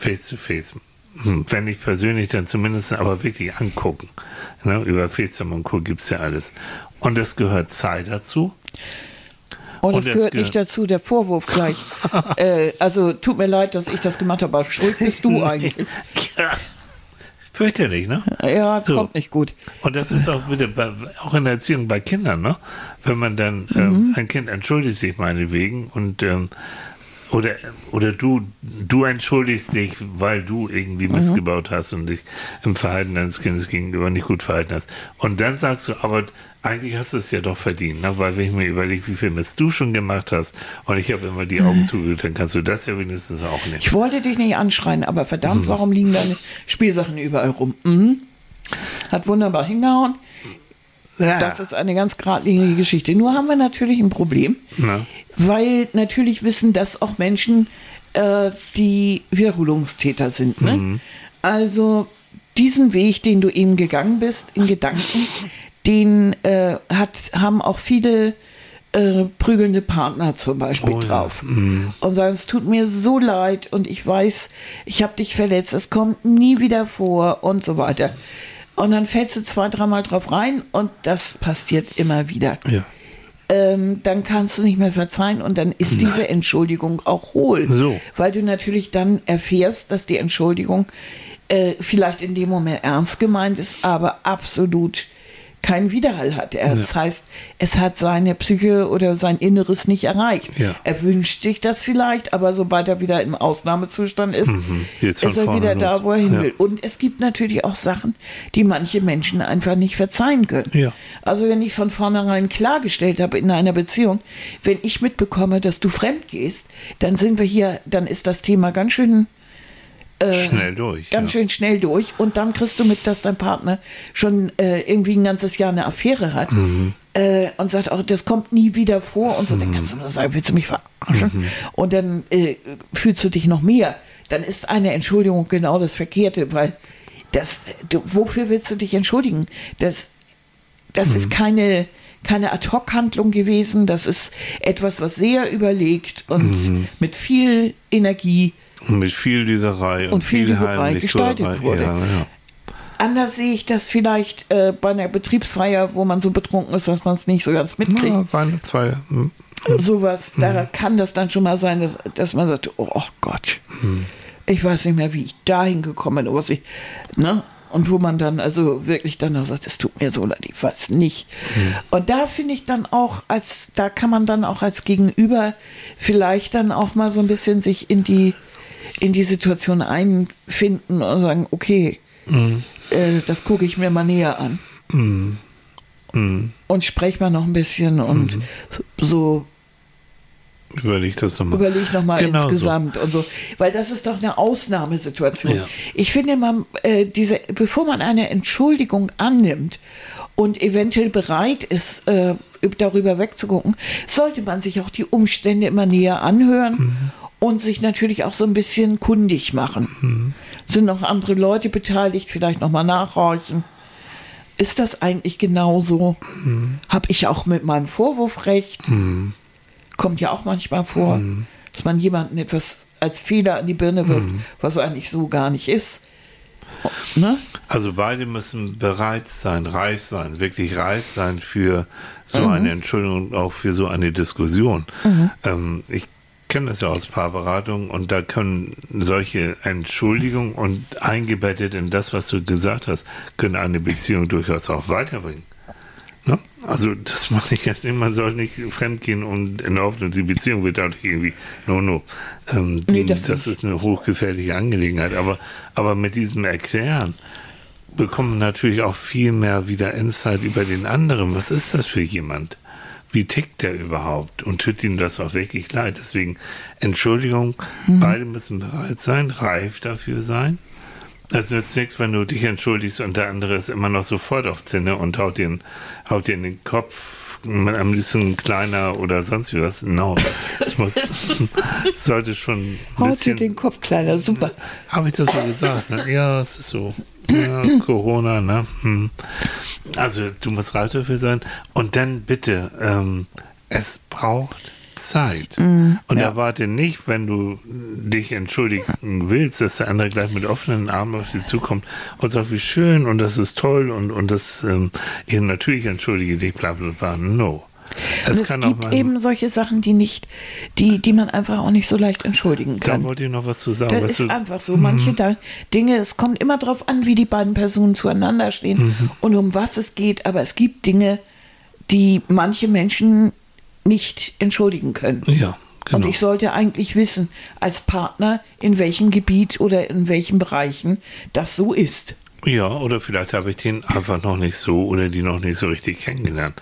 Face to Face. Hm, Wenn nicht persönlich, dann zumindest aber wirklich angucken. Ne? Über FaceTime und Co. gibt es ja alles. Und es gehört Zeit dazu. Und, Und es gehört gehört- nicht dazu, der Vorwurf gleich. äh, also tut mir leid, dass ich das gemacht habe, aber schuld bist du eigentlich. Ja. Fürchterlich, ne? Ja, das So. kommt nicht gut. Und das ist auch wieder bei, auch in der Erziehung bei Kindern, ne? Wenn man dann Mhm. ähm, ein Kind entschuldigt sich meinetwegen und ähm, oder oder du du entschuldigst dich, weil du irgendwie Mhm. missgebaut hast und dich im Verhalten deines Kindes gegenüber nicht gut verhalten hast. Und dann sagst du, aber eigentlich hast du es ja doch verdient, ne? weil wenn ich mir überlege, wie viel Mist du schon gemacht hast und ich habe immer die Augen zugedrückt, dann kannst du das ja wenigstens auch nicht. Ich wollte dich nicht anschreien, aber Mhm. verdammt, warum liegen deine Spielsachen überall rum? Mhm. Hat wunderbar hingehauen. Ja. Das ist eine ganz geradlinige Geschichte. Nur haben wir natürlich ein Problem, Na? weil natürlich wissen das auch Menschen, äh, die Wiederholungstäter sind. Ne? Also diesen Weg, den du eben gegangen bist, in Gedanken, den äh, hat, haben auch viele äh, prügelnde Partner zum Beispiel Oh ja. drauf. Und sagen, es tut mir so leid und ich weiß, ich habe dich verletzt, es kommt nie wieder vor und so weiter. Und dann fällst du zwei, dreimal drauf rein und das passiert immer wieder Ja. ähm, dann kannst du nicht mehr verzeihen und dann ist diese Entschuldigung auch hohl. So. Weil du natürlich dann erfährst, dass die Entschuldigung äh, vielleicht in dem Moment ernst gemeint ist, aber absolut keinen Widerhall hat. Das heißt, es hat seine Psyche oder sein Inneres nicht erreicht. Ja. Er wünscht sich das vielleicht, aber sobald er wieder im Ausnahmezustand ist, von ist er wieder da, los. wo er hin Ja. will. Und es gibt natürlich auch Sachen, die manche Menschen einfach nicht verzeihen können. Ja. Also wenn ich von vornherein klargestellt habe in einer Beziehung, wenn ich mitbekomme, dass du fremd gehst, dann sind wir hier, dann ist das Thema ganz schön Schnell durch. ganz ja. schön schnell durch und dann kriegst du mit, dass dein Partner schon äh, irgendwie ein ganzes Jahr eine Affäre hat Mhm. äh, und sagt auch, das kommt nie wieder vor und so, dann kannst du nur sagen, willst du mich verarschen? Mhm. Und dann äh, fühlst du dich noch mehr. Dann ist eine Entschuldigung genau das Verkehrte, weil das, du, wofür willst du dich entschuldigen? Das, das Mhm. ist keine, keine Ad-Hoc-Handlung gewesen. Das ist etwas, was sehr überlegt und Mhm. mit viel Energie Und mit viel Lügerei und, Und viel viel Lügerei gestaltet wurde. Ja, ja. Anders sehe ich das vielleicht äh, bei einer Betriebsfeier, wo man so betrunken ist, dass man es nicht so ganz mitkriegt. Ja, Weihnachtsfeier. hm. Sowas, da kann das dann schon mal sein, dass, dass man sagt, oh, Gott, ich weiß nicht mehr, wie ich dahin gekommen bin, was ich, ne? Und wo man dann also wirklich dann auch sagt, es tut mir so leid, ich weiß nicht. Und da finde ich dann auch, als, da kann man dann auch als Gegenüber vielleicht dann auch mal so ein bisschen sich in die, in die Situation einfinden und sagen, okay, äh, das gucke ich mir mal näher an. Und spreche mal noch ein bisschen und so Überleg das nochmal. überleg nochmal Genau so. insgesamt und so. Weil das ist doch eine Ausnahmesituation. Ja. Ich finde, man, äh, diese, bevor man eine Entschuldigung annimmt und eventuell bereit ist, äh, darüber wegzugucken, sollte man sich auch die Umstände immer näher anhören Mhm. Und sich natürlich auch so ein bisschen kundig machen. Mhm. Sind noch andere Leute beteiligt, vielleicht nochmal nachhorchen. Ist das eigentlich genauso? Mhm. Habe ich auch mit meinem Vorwurf recht? Kommt ja auch manchmal vor, Mhm. dass man jemanden etwas als Fehler an die Birne wirft, Mhm. was eigentlich so gar nicht ist. Ne? Also beide müssen bereit sein, reif sein, wirklich reif sein für so Mhm. eine Entschuldigung und auch für so eine Diskussion. Ähm, ich kenne das ja aus Paarberatungen und da können solche Entschuldigungen und eingebettet in das, was du gesagt hast, können eine Beziehung durchaus auch weiterbringen. Ne? Also das mache ich jetzt nicht, man soll nicht fremdgehen und in der Hoffnung, die Beziehung wird dadurch irgendwie, no, no. Ähm, Nee, das das ist eine hochgefährliche Angelegenheit. Aber, aber mit diesem Erklären bekommt man natürlich auch viel mehr wieder Insight über den anderen. Was ist das für jemand? Wie tickt der überhaupt? Und tut ihm das auch wirklich leid? Deswegen, Entschuldigung, beide müssen bereit sein, reif dafür sein. Es nützt nichts, wenn du dich entschuldigst und der andere ist immer noch sofort auf Zinne und haut dir in den Kopf, mit am liebsten kleiner oder sonst wie was. No, es muss, sollte schon ein Haut dir den Kopf kleiner, super. habe ich das so gesagt? Ne? Ja, es ist so. Ja, Corona, ne? Hm. Also, du musst reif dafür sein. Und dann bitte, ähm, es braucht Zeit. und erwarte nicht, wenn du dich entschuldigen willst, dass der andere gleich mit offenen Armen auf dich zukommt und sagt, wie schön und das ist toll und, und das, ähm, eben natürlich entschuldige dich, bla bla bla. No. Und es gibt eben solche Sachen, die nicht, die, die man einfach auch nicht so leicht entschuldigen da kann. wollte ich noch was zu sagen. Das ist du, einfach so. Manche da Dinge, es kommt immer darauf an, wie die beiden Personen zueinander stehen Mhm. und um was es geht. Aber es gibt Dinge, die manche Menschen nicht entschuldigen können. ja, genau. Und ich sollte eigentlich wissen, als Partner, in welchem Gebiet oder in welchen Bereichen das so ist. Ja, oder vielleicht habe ich den einfach noch nicht so oder die noch nicht so richtig kennengelernt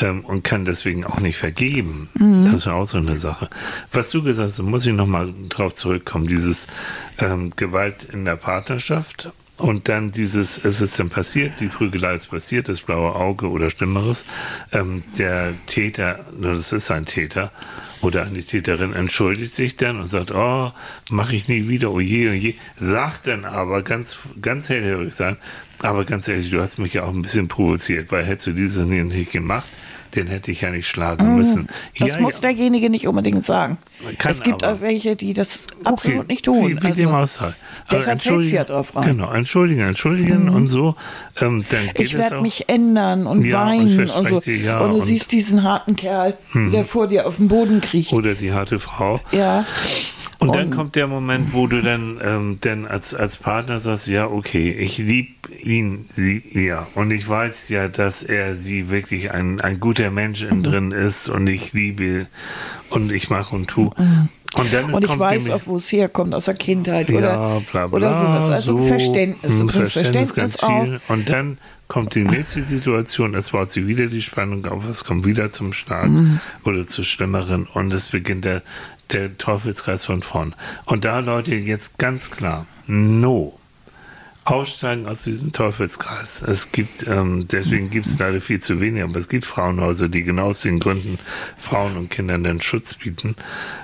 ähm, und kann deswegen auch nicht vergeben. Das ist ja auch so eine Sache. Was du gesagt hast, muss ich nochmal drauf zurückkommen, dieses ähm, Gewalt in der Partnerschaft und dann dieses, es ist dann passiert, die Prügelei ist passiert, das blaue Auge oder Schlimmeres. Ähm, der Täter, das ist ein Täter, oder eine Täterin entschuldigt sich dann und sagt, oh, mache ich nie wieder, oh je, oh je. Sagt dann aber ganz, ganz hellhörig sein, aber ganz ehrlich, du hast mich ja auch ein bisschen provoziert, weil hättest du dieses nicht gemacht, den hätte ich ja nicht schlagen müssen. Mhm. Das ja, muss ja. derjenige nicht unbedingt sagen. Kann es gibt aber. auch welche, die das absolut nicht tun. Wie, wie dem sei. deshalb fällt's entschuldigen- ja drauf rein. Mhm. Genau, entschuldigen, entschuldigen und so. Ähm, ich werde mich ändern und Ja, und weinen und, verspreche so. dir, und du und- siehst diesen harten Kerl, der vor dir auf den Boden kriecht. Oder die harte Frau. ja. Und dann kommt der Moment, wo du dann, ähm, dann als, als Partner sagst, ja, okay, ich liebe ihn, sie, ja. Und ich weiß ja, dass er sie wirklich ein, ein guter Mensch Mhm. drin ist und ich liebe und ich mache und tu. Und dann Mhm. Und ich weiß nämlich- auch, wo es herkommt, aus der Kindheit ja, oder, bla, bla, oder sowas. Also so, Verständnis. Du hm, Verständnis, ganz auch. viel. Und dann kommt die nächste Situation, es baut sich wieder die Spannung auf, es kommt wieder zum Stark Mhm. oder zu Schlimmeren und es beginnt der, der Teufelskreis von vorn. Und da, Leute, jetzt ganz klar, no. Aussteigen aus diesem Teufelskreis. Es gibt, ähm, deswegen gibt es leider viel zu wenig, aber es gibt Frauenhäuser, die genau aus den Gründen Frauen und Kindern den Schutz bieten.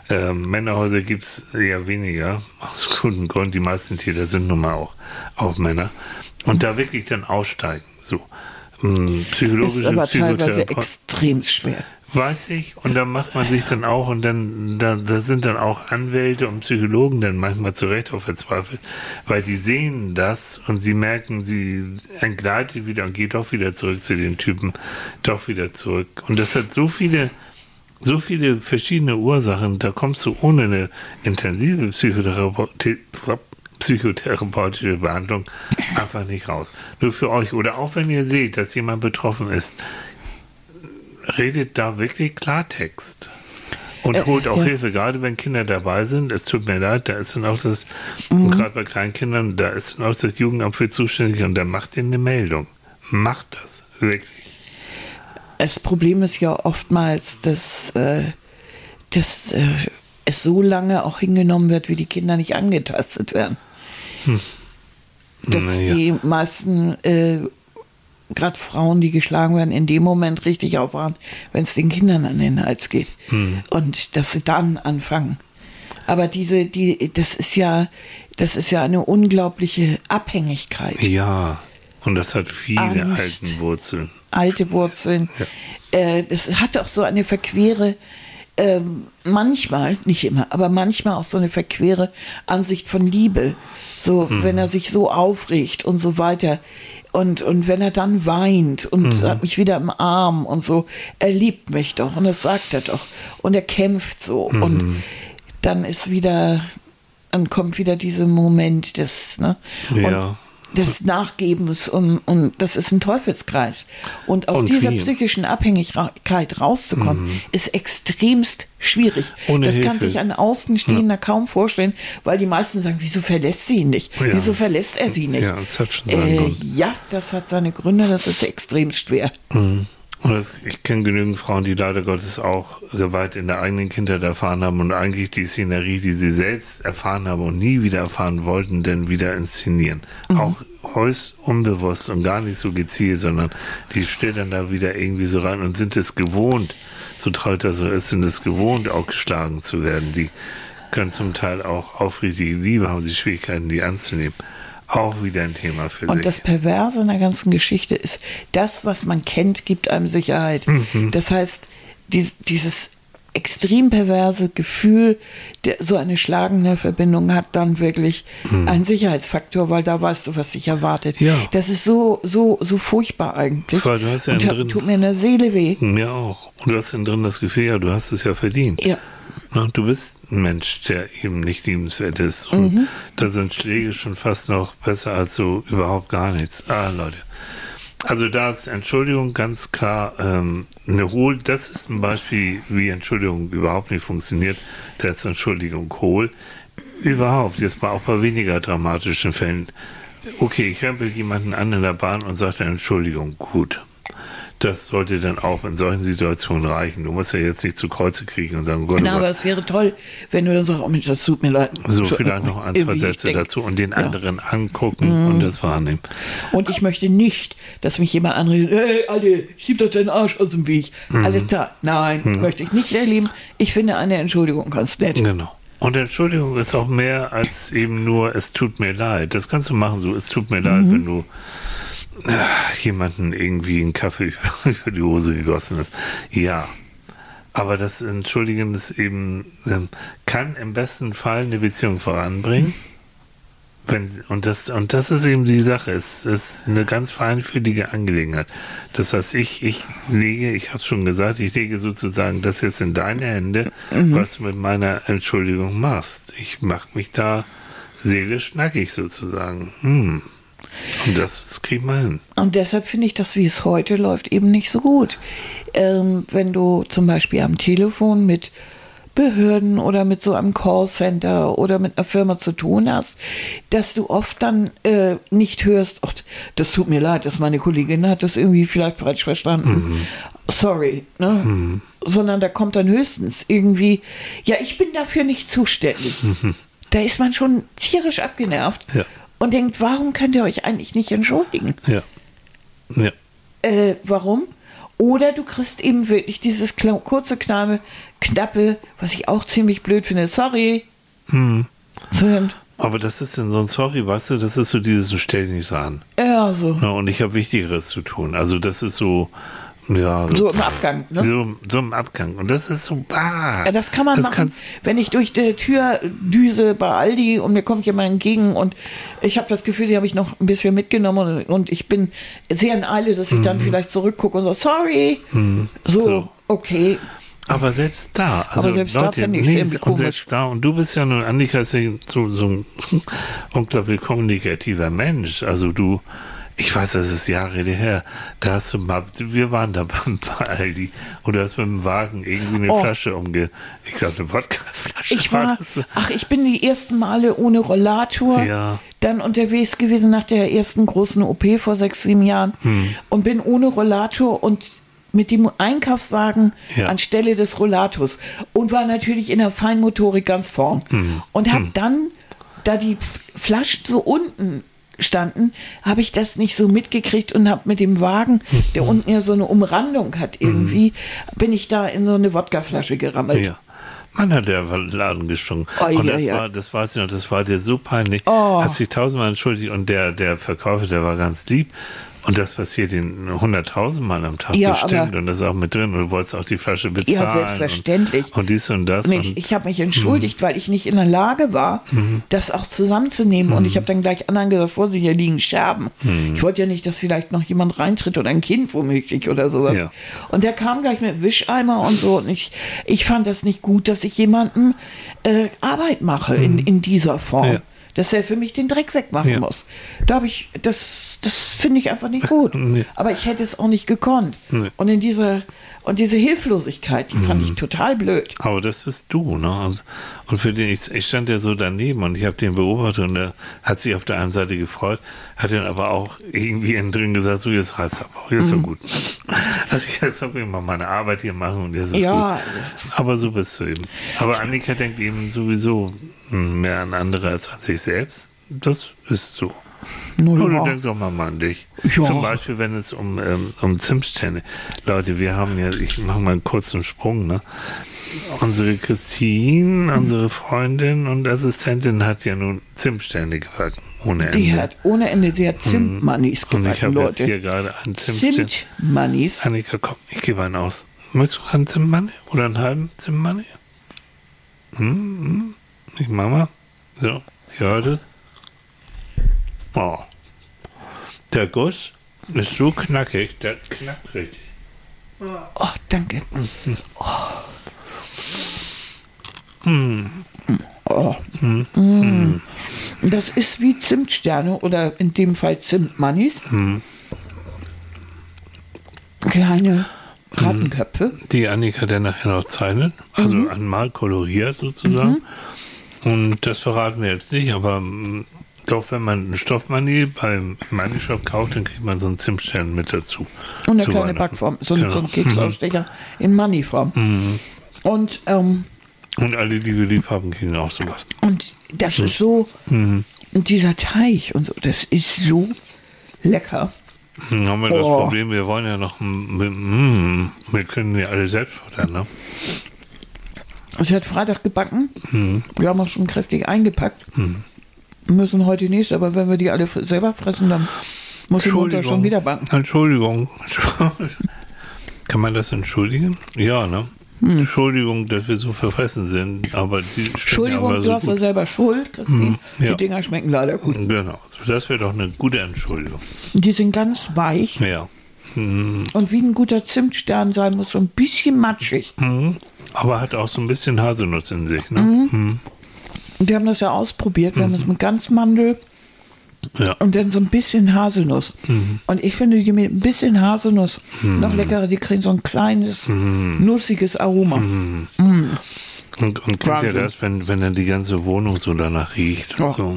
Ähm, Männerhäuser gibt es eher weniger, aus gutem Grund. Die meisten Täter sind nun mal auch, auch Männer. Und da wirklich dann aussteigen. So. Mm, Ist aber teilweise extrem schwer. Weiß ich, und da macht man sich dann auch, und dann, da, da sind dann auch Anwälte und Psychologen dann manchmal zu Recht auch verzweifelt, weil die sehen das und sie merken, sie entgleitet wieder und geht doch wieder zurück zu den Typen, doch wieder zurück. Und das hat so viele, so viele verschiedene Ursachen, da kommst du ohne eine intensive Psychotherape- psychotherapeutische Behandlung einfach nicht raus. Nur für euch, oder auch wenn ihr seht, dass jemand betroffen ist, redet da wirklich Klartext. Und Äh, holt auch ja. Hilfe, gerade wenn Kinder dabei sind. Es tut mir leid, da ist dann auch das, Mhm. gerade bei Kleinkindern, da ist dann auch das Jugendamt für zuständig und da macht ihr eine Meldung. Macht das, wirklich. Das Problem ist ja oftmals, dass, äh, dass äh, es so lange auch hingenommen wird, wie die Kinder nicht angetastet werden. Dass Naja. die meisten, äh, gerade Frauen, die geschlagen werden, in dem Moment richtig aufwachen, wenn es den Kindern an den Hals geht. Und dass sie dann anfangen. Aber diese, die, das ist ja, das ist ja eine unglaubliche Abhängigkeit. Ja, und das hat viele Angst. alten Wurzeln. alte Wurzeln. Äh, das hat auch so eine verquere, ähm, manchmal, nicht immer, aber manchmal auch so eine verquere Ansicht von Liebe. So, wenn er sich so aufregt und so weiter. Und, und wenn er dann weint und hat mich wieder im Arm und so, er liebt mich doch und das sagt er doch. Und er kämpft so. Und dann ist wieder, dann kommt wieder dieser Moment des, ne? Ja. Und des Nachgebens und, und das ist ein Teufelskreis. Und aus Und dieser wie? psychischen Abhängigkeit rauszukommen, ist extremst schwierig. Mhm. Ohne das kann Hilfe. sich ein Außenstehender kaum vorstellen, weil die meisten sagen, wieso verlässt sie ihn nicht? Ja. Wieso verlässt er sie nicht? Ja, das hat schon seinen äh, Grund. ja, das hat seine Gründe, das ist extrem schwer. Das, ich kenne genügend Frauen, die leider Gottes auch Gewalt in der eigenen Kindheit erfahren haben und eigentlich die Szenerie, die sie selbst erfahren haben und nie wieder erfahren wollten, dann wieder inszenieren. Auch heus unbewusst und gar nicht so gezielt, sondern die stellen da wieder irgendwie so rein und sind es gewohnt, so traurig das so ist, sind es gewohnt, auch geschlagen zu werden. Die können zum Teil auch aufrichtige Liebe, haben sie Schwierigkeiten, die anzunehmen. Auch wieder ein Thema für Und sich. das Perverse in der ganzen Geschichte ist, das, was man kennt, gibt einem Sicherheit. Mhm. Das heißt, dies, dieses extrem perverse Gefühl, der, so eine schlagende Verbindung hat dann wirklich einen Sicherheitsfaktor, weil da weißt du, was dich erwartet. Mhm. Ja. Das ist so, so, so furchtbar eigentlich. Weil du hast ja Und drin- tut mir in der Seele weh. Mir auch. Und du hast dann drin das Gefühl, ja, du hast es ja verdient. Ja. Du bist ein Mensch, der eben nicht liebenswert ist. Und Mhm. da sind Schläge schon fast noch besser als so überhaupt gar nichts. Ah, Leute. Also da ist Entschuldigung ganz klar ähm, eine Hohl. Das ist ein Beispiel, wie Entschuldigung überhaupt nicht funktioniert. Da ist Entschuldigung hohl. Überhaupt, jetzt mal auch bei weniger dramatischen Fällen. Okay, ich rempel jemanden an in der Bahn und sage Entschuldigung, gut. Das sollte dann auch in solchen Situationen reichen. Du musst ja jetzt nicht zu Kreuze kriegen und sagen, oh Gott, oh Na, Gott. aber es wäre toll, wenn du dann sagst, oh Mensch, das tut mir leid. So, vielleicht noch ein, zwei Sätze dazu und den Ja. anderen angucken und das wahrnehmen. Und ich möchte nicht, dass mich jemand anredet, hey, Alter, schieb doch deinen Arsch aus dem Weg. Mhm. Alles klar. Nein, möchte ich nicht erleben. Ich finde eine Entschuldigung ganz nett. Genau. Und Entschuldigung ist auch mehr als eben nur, es tut mir leid. Das kannst du machen, so, es tut mir leid, wenn du jemanden irgendwie einen Kaffee über die Hose gegossen hast. Ja. Aber das Entschuldigen ist eben, ähm, kann im besten Fall eine Beziehung voranbringen. Wenn, und, das, und das ist eben die Sache. Es ist eine ganz feinfühlige Angelegenheit. Das heißt, ich, ich lege, ich habe schon gesagt, ich lege sozusagen das jetzt in deine Hände, was du mit meiner Entschuldigung machst. Ich mache mich da seelisch nackig sozusagen. Hm. Und das kriegt man hin. Und deshalb finde ich das, wie es heute läuft, eben nicht so gut. Ähm, wenn du zum Beispiel am Telefon mit Behörden oder mit so einem Callcenter oder mit einer Firma zu tun hast, dass du oft dann äh, nicht hörst, ach, das tut mir leid, dass meine Kollegin hat das irgendwie vielleicht falsch verstanden. Sorry, ne? Sondern da kommt dann höchstens irgendwie, ja, ich bin dafür nicht zuständig. Da ist man schon tierisch abgenervt Ja. Und denkt, warum könnt ihr euch eigentlich nicht entschuldigen? Ja. Ja. Äh, warum? Oder du kriegst eben wirklich dieses kurze, knappe, knappe, was ich auch ziemlich blöd finde, sorry. Hm. So, Aber das ist dann so ein Sorry, weißt du, das ist so dieses, du stell dich nicht so an. Ja, so. Ja, und ich habe Wichtigeres zu tun. Also das ist so, ja, So im Abgang. Ne? so, so im Abgang. Und das ist so, bah. Ja, das kann man machen, kannst- wenn ich durch die Tür düse bei Aldi und mir kommt jemand entgegen und ich habe das Gefühl, die habe ich noch ein bisschen mitgenommen und, und ich bin sehr in Eile, dass ich dann vielleicht zurückgucke und so, sorry. So, Mhm. So. okay. Aber selbst da, also selbst da Leute, ich's nee, und komisch. selbst da, und du bist ja nun, Annika ist ja so, so ein unglaublich kommunikativer Mensch. Also du, ich weiß, das ist Jahre her, da hast du mal, wir waren da beim bei Aldi und du hast mit dem Wagen irgendwie eine Oh. Flasche umge, ich glaube eine Wodkaflasche Ich war, das. ach, ich bin die ersten Male ohne Rollator Ja. dann unterwegs gewesen nach der ersten großen OP vor sechs, sieben Jahren Hm. und bin ohne Rollator und mit dem Einkaufswagen Ja. anstelle des Rollators und war natürlich in der Feinmotorik ganz vorn. Hm. Und habe dann, da die Flaschen so unten standen, habe ich das nicht so mitgekriegt und habe mit dem Wagen, der Hm. unten ja so eine Umrandung hat irgendwie, bin ich da in so eine Wodkaflasche gerammelt. Ja. Mann hat der Laden gestunken. Oh, und ja, das ja. war, das weiß ich noch, das war dir so peinlich. Oh. Hat sich tausendmal entschuldigt und der, der Verkäufer, der war ganz lieb. Und das passiert ihn hunderttausendmal am Tag Ja, bestimmt. Und das ist auch mit drin. Und du wolltest auch die Flasche bezahlen. selbstverständlich. Und, und dies und das. Und ich, und, ich habe mich entschuldigt, weil ich nicht in der Lage war, das auch zusammenzunehmen. Und ich habe dann gleich anderen gesagt, Vorsicht, hier liegen Scherben. Ich wollte ja nicht, dass vielleicht noch jemand reintritt oder ein Kind womöglich oder sowas. Ja. Und der kam gleich mit Wischeimer und so. Und ich, ich fand das nicht gut, dass ich jemandem äh, Arbeit mache in, in dieser Form. Ja. Dass er für mich den Dreck wegmachen Ja. muss. Da habe ich, das, das finde ich einfach nicht gut. Nee. Aber ich hätte es auch nicht gekonnt. Nee. Und in dieser, und diese Hilflosigkeit, die fand ich total blöd. aber das bist du, ne? Also, und für den, ich, ich stand ja so daneben und ich habe den beobachtet und er hat sich auf der einen Seite gefreut, hat dann aber auch irgendwie innen drin gesagt, so jetzt reizt aber auch, Mhm. jetzt so gut. Also ich jetzt ich mal meine Arbeit hier machen und jetzt ist Ja. gut. Aber so bist du eben. Aber Annika denkt eben sowieso mehr an andere als an sich selbst. Das ist so. Null Und du denkst auch mal an dich. Ja. Zum Beispiel, wenn es um, ähm, um Zimtsterne. Leute, wir haben ja, ich mache mal einen kurzen Sprung, ne? Unsere Christine, unsere Freundin und Assistentin hat ja nun Zimtsterne gebacken. Ohne Ende. Die hat ohne Ende, sie hat Zimtmannis und ich gebacken, habe jetzt hier gerade einen Zimtstern. Zimtmannis. Annika, komm, ich gebe einen aus. Möchtest du einen Zimtmanni? Oder einen halben Zimtmanni? Hm, hm. Ich mach mal. So, ihr hört es. Oh. Der Guss ist so knackig, der knackt richtig. Oh, danke. Oh. Mm. Das ist wie Zimtsterne oder in dem Fall Zimtmannis. Kleine Rattenköpfe. Die Annika dann nachher noch zeichnet, also Mhm. einmal koloriert sozusagen. Und das verraten wir jetzt nicht, aber mm, doch, wenn man einen Stoffmani beim Money-Shop kauft, dann kriegt man so einen Zimtstern mit dazu. Und eine kleine. Backform. So, ein- so Genau. ein Keksausstecher in Moneyform. Und, ähm, Und alle, die wir lieb haben, kriegen auch sowas. und das ist so, Mhm. und dieser Teig und so, das ist so lecker. Dann haben wir das Oh. Problem, wir wollen ja noch, mm, mm, wir können ja alle selbst futtern, ne? Sie hat Freitag gebacken. Mhm. Wir haben auch schon kräftig eingepackt. Müssen heute nicht, aber wenn wir die alle selber fressen, dann muss die Mutter schon wieder backen. Entschuldigung. Kann man das entschuldigen? Ja, ne? Hm. Entschuldigung, dass wir so verfressen sind, aber die Entschuldigung, aber du so hast ja selber Schuld, Christine. ja. Die Dinger schmecken leider gut. Genau, das wäre doch eine gute Entschuldigung. Die sind ganz weich Ja. und wie ein guter Zimtstern sein muss, so ein bisschen matschig. Mhm. Aber hat auch so ein bisschen Haselnuss in sich, ne? Mhm. Und wir haben das ja ausprobiert. Wir haben es mit ganz Mandel Ja. und dann so ein bisschen Haselnuss. Mhm. Und ich finde die mit ein bisschen Haselnuss noch leckerer. Die kriegen so ein kleines, Mhm. nussiges Aroma. Und, und kennt ihr das, wenn, wenn dann die ganze Wohnung so danach riecht? Oh, so,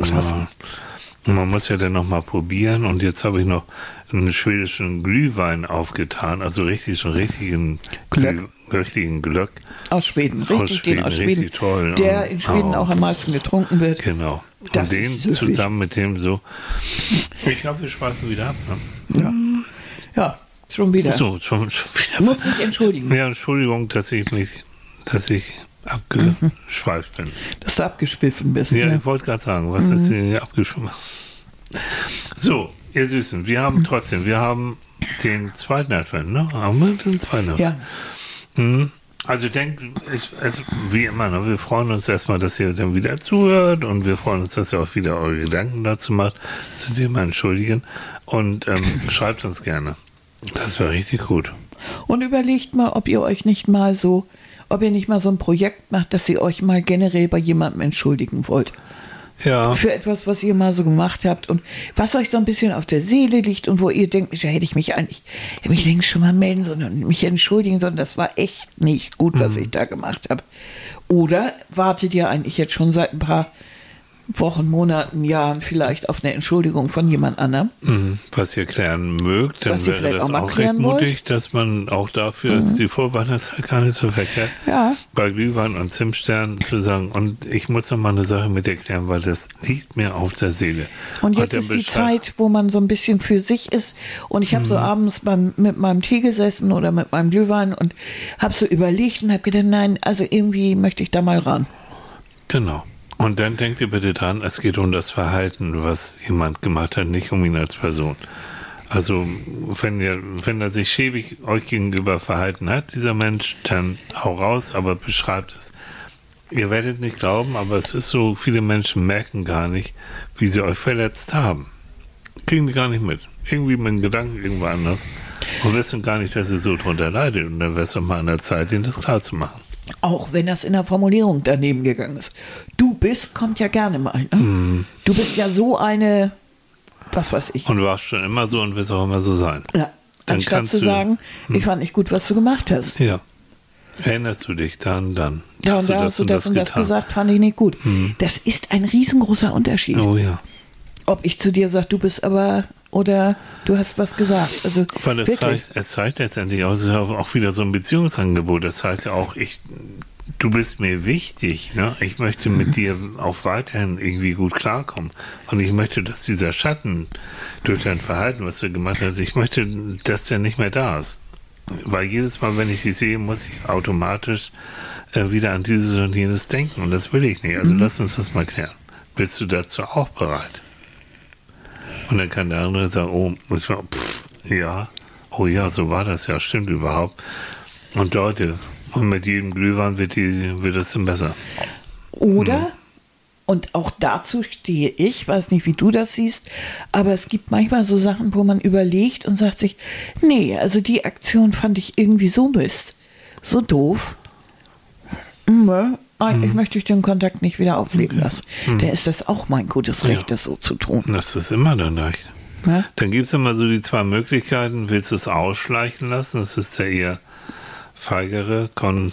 man muss ja dann noch mal probieren. Und jetzt habe ich noch einen schwedischen Glühwein aufgetan. Also richtig, so einen richtigen Glöck. Richtigen Glöck. Aus Schweden, richtig, Aus den Schweden, aus Schweden. richtig toll. Der Und- in Schweden oh. auch am meisten getrunken wird. Genau. Das und den ist süffig. zusammen mit dem so. Ich glaube, wir schweifen wieder ab. Ne? Ja, ja schon wieder. So, schon, schon wieder. Muss dich entschuldigen. Ja, Entschuldigung, dass ich mich, dass ich abgeschweift bin. Dass du abgeschwiffen bist. Ja, Ja. ich wollte gerade sagen, was ist hier abgeschwommen? So, ihr Süßen, wir haben trotzdem, wir haben den zweiten Advent, ne? Haben wir den zweiten Advent? ja. Mhm. Also ich denke, ich, also wie immer, ne, wir freuen uns erstmal, dass ihr dann wieder zuhört und wir freuen uns, dass ihr auch wieder eure Gedanken dazu macht, zu dem mal entschuldigen und ähm, schreibt uns gerne. Das wäre richtig gut. Und überlegt mal, ob ihr euch nicht mal so, ob ihr nicht mal so ein Projekt macht, dass ihr euch mal generell bei jemandem entschuldigen wollt. Ja, Für etwas, was ihr mal so gemacht habt und was euch so ein bisschen auf der Seele liegt und wo ihr denkt, da hätte ich mich eigentlich, hätte mich längst schon mal melden sollen und mich entschuldigen sollen. Das war echt nicht gut, was ich da gemacht habe. Oder wartet ihr eigentlich jetzt schon seit ein paar Wochen, Monaten, Jahren vielleicht auf eine Entschuldigung von jemand anderem? mhm. was ihr klären mögt, dann wäre das auch auch recht klären wollt. Mhm. mutig, dass man auch dafür ist die Vorweihnachtszeit gar nicht so verkehrt. Ja. Bei Glühwein und Zimtstern zu sagen, und ich muss noch mal eine Sache mit dir klären, weil das liegt mir auf der Seele. Und jetzt ist die Zeit, wo man so ein bisschen für sich ist. Und ich habe so abends beim, mit meinem Tee gesessen oder mit meinem Glühwein und habe so überlegt und habe gedacht, nein, also irgendwie möchte ich da mal ran. Genau. Und dann denkt ihr bitte dran, es geht um das Verhalten, was jemand gemacht hat, nicht um ihn als Person. Also, wenn, ihr, wenn er sich schäbig euch gegenüber verhalten hat, dieser Mensch, dann hau raus, aber beschreibt es. Ihr werdet nicht glauben, aber es ist so, viele Menschen merken gar nicht, wie sie euch verletzt haben. Kriegen die gar nicht mit. Irgendwie mit dem Gedanken irgendwo anders. Und wissen gar nicht, dass ihr so drunter leidet. Und dann wäre es doch mal an der Zeit, ihnen das klar zu machen. Auch wenn das in der Formulierung daneben gegangen ist. Du bist, kommt ja gerne mal. Ne? Mhm. Du bist ja so eine, was weiß ich. Und warst schon immer so und wirst auch immer so sein. Ja. Dann Anstatt kannst zu du- sagen, ich fand nicht gut, was du gemacht hast. Ja. Erinnerst du dich dann, dann? Ja, und da hast du das und das gesagt, fand ich nicht gut. Das ist ein riesengroßer Unterschied. Oh ja. Ob ich zu dir sage, du bist aber, oder du hast was gesagt. Also, Weil es zeigt, es zeigt letztendlich auch, auch wieder so ein Beziehungsangebot. Das heißt ja auch, ich, du bist mir wichtig. Ne? Ich möchte mit dir auch weiterhin irgendwie gut klarkommen. Und ich möchte, dass dieser Schatten durch dein Verhalten, was du gemacht hast, ich möchte, dass der nicht mehr da ist. Weil jedes Mal, wenn ich dich sehe, muss ich automatisch äh, wieder an dieses und jenes denken. Und das will ich nicht. Also lass uns das mal klären. Bist du dazu auch bereit? Und dann kann der andere sagen, oh, pff, ja, oh ja, so war das ja, stimmt überhaupt. Und Leute, und mit jedem Glühwein wird, die, wird es dann besser. Oder, und auch dazu stehe ich, weiß nicht, wie du das siehst, aber es gibt manchmal so Sachen, wo man überlegt und sagt sich, nee, also die Aktion fand ich irgendwie so Mist, so doof. Eigentlich möchte ich den Kontakt nicht wieder aufleben lassen. Dann ist das auch mein gutes Recht, das so zu tun. Das ist immer dann leicht. Ja? Dann gibt es immer so die zwei Möglichkeiten. Willst du es ausschleichen lassen? Das ist der eher feigere, kon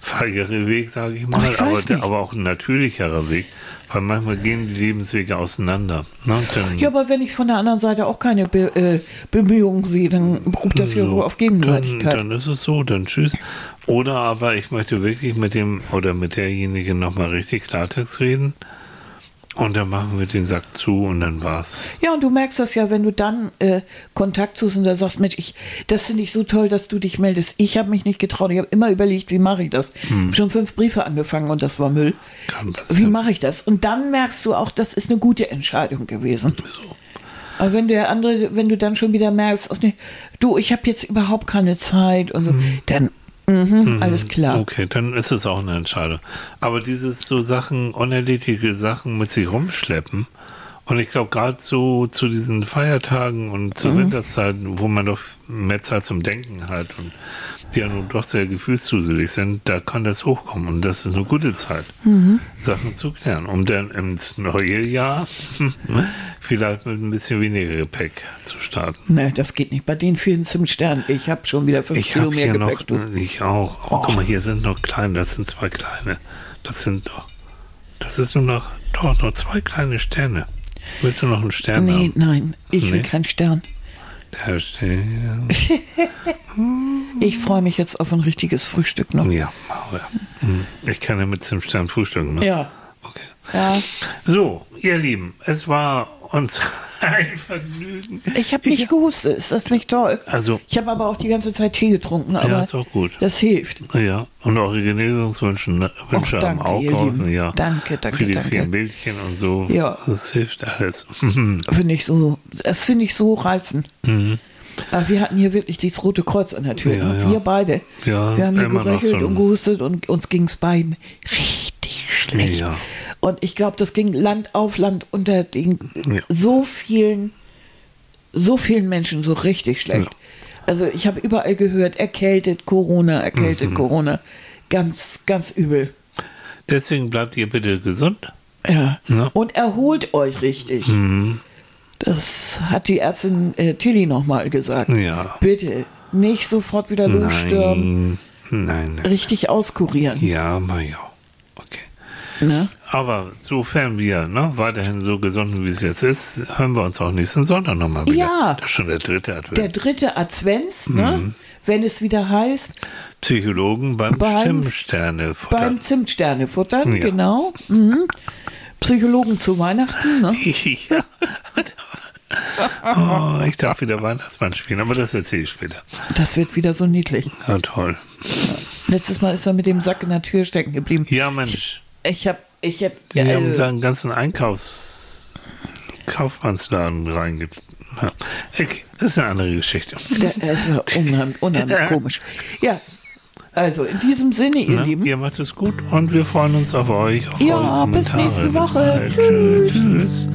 feigere Weg, sage ich mal. Ach, ich aber, aber auch ein natürlicherer Weg. Weil manchmal gehen die Lebenswege auseinander. Ne? Dann, Ja, aber wenn ich von der anderen Seite auch keine Be äh, Bemühungen sehe, dann beruht das ja So, wohl auf dann, Gegenseitigkeit. dann ist es so, dann tschüss. Oder aber ich möchte wirklich mit dem oder mit derjenigen nochmal richtig Klartext reden. Und dann machen wir den Sack zu und dann war's. Ja, und du merkst das ja, wenn du dann äh, Kontakt suchst und da sagst, Mensch, ich, das finde ich so toll, dass du dich meldest. Ich habe mich nicht getraut. Ich habe immer überlegt, wie mache ich das? Hab schon fünf Briefe angefangen und das war Müll. Kann passieren. Wie mache ich das? Und dann merkst du auch, das ist eine gute Entscheidung gewesen. Aber wenn der andere, wenn du dann schon wieder merkst, du, ich habe jetzt überhaupt keine Zeit und so, dann mhm, alles klar. Okay, dann ist es auch eine Entscheidung. Aber dieses so Sachen, unerledigte Sachen mit sich rumschleppen, und ich glaube, gerade so zu diesen Feiertagen und Mhm. zur Winterzeit, wo man doch mehr Zeit zum Denken hat und die ja nun doch sehr gefühlszuselig sind, da kann das hochkommen. Und das ist eine gute Zeit, Mhm. Sachen zu klären, um dann ins neue Jahr vielleicht mit ein bisschen weniger Gepäck zu starten. Nee, das geht nicht. Bei den vielen zum Stern. Ich habe schon wieder fünf Ich Kilo mehr Gepäck. noch, du. ich auch. Oh, guck mal, hier sind noch kleine, das sind zwei kleine. Das sind doch, das ist nur noch, doch, noch zwei kleine Sterne. Willst du noch einen Stern Nee, haben? nein, ich will Nee? keinen Stern. Ich freue mich jetzt auf ein richtiges Frühstück noch. Ja. Hm. Ich kann ja mit dem Stern frühstücken, ne? Ja. Okay. Ja, So, ihr Lieben, es war uns Ein Vergnügen. Ich habe nicht gehustet, ist das nicht toll? Also- ich habe aber auch die ganze Zeit Tee getrunken, aber ist auch gut. das hilft. Ja, und eure Genesungswünsche ne, Wünsche Och, am danke, auch Lieben. ja. Danke, danke, Für die danke. vielen Bildchen und so. Ja. Das hilft alles. Finde ich so, das finde ich so reizend. Aber wir hatten hier wirklich dieses Rote Kreuz an der Tür. Mhm. Ja, ja. Wir beide. Ja, wir haben hier geröchelt so und gehustet und uns ging es beiden richtig schlecht. Ja. Und ich glaube, das ging Land auf Land unter den Ja. so vielen, so vielen Menschen so richtig schlecht. Also ich habe überall gehört, erkältet, Corona, erkältet, Mhm. Corona. Ganz, ganz übel. Deswegen bleibt ihr bitte gesund. Ja. Ja. Und erholt euch richtig. Mhm. Das hat die Ärztin äh, Tilly nochmal gesagt. Ja. Bitte nicht sofort wieder losstürmen, Nein, nein, nein. richtig auskurieren. Ja, mal ja. Okay. Ne? Aber sofern wir ne, weiterhin so gesund wie es jetzt ist, hören wir uns auch nächsten Sonntag nochmal wieder. Ja. Das ist schon der dritte Advent. Der dritte Advents, ne? Mhm. wenn es wieder heißt, Psychologen beim, Beim- Stimmsterne beim Zimtsterne futtern, Ja. genau. Mhm. Psychologen zu Weihnachten, ne? ja. oh, ich darf wieder Weihnachtsmann spielen, aber das erzähle ich später. Das wird wieder so niedlich. Ja, toll. Letztes Mal ist er mit dem Sack in der Tür stecken geblieben. Ja, Mensch. Ich hab, ich hab, Die haben äh, da einen ganzen Einkaufs Kaufmannsladen reinge... Ja. Okay, das ist eine andere Geschichte. das war unheimlich, unheimlich komisch. Ja, also in diesem Sinne, ihr Na, Lieben. ihr macht es gut und wir freuen uns auf euch. Auf Ja, bis nächste Bis Woche. bald. Tschüss. Tschüss.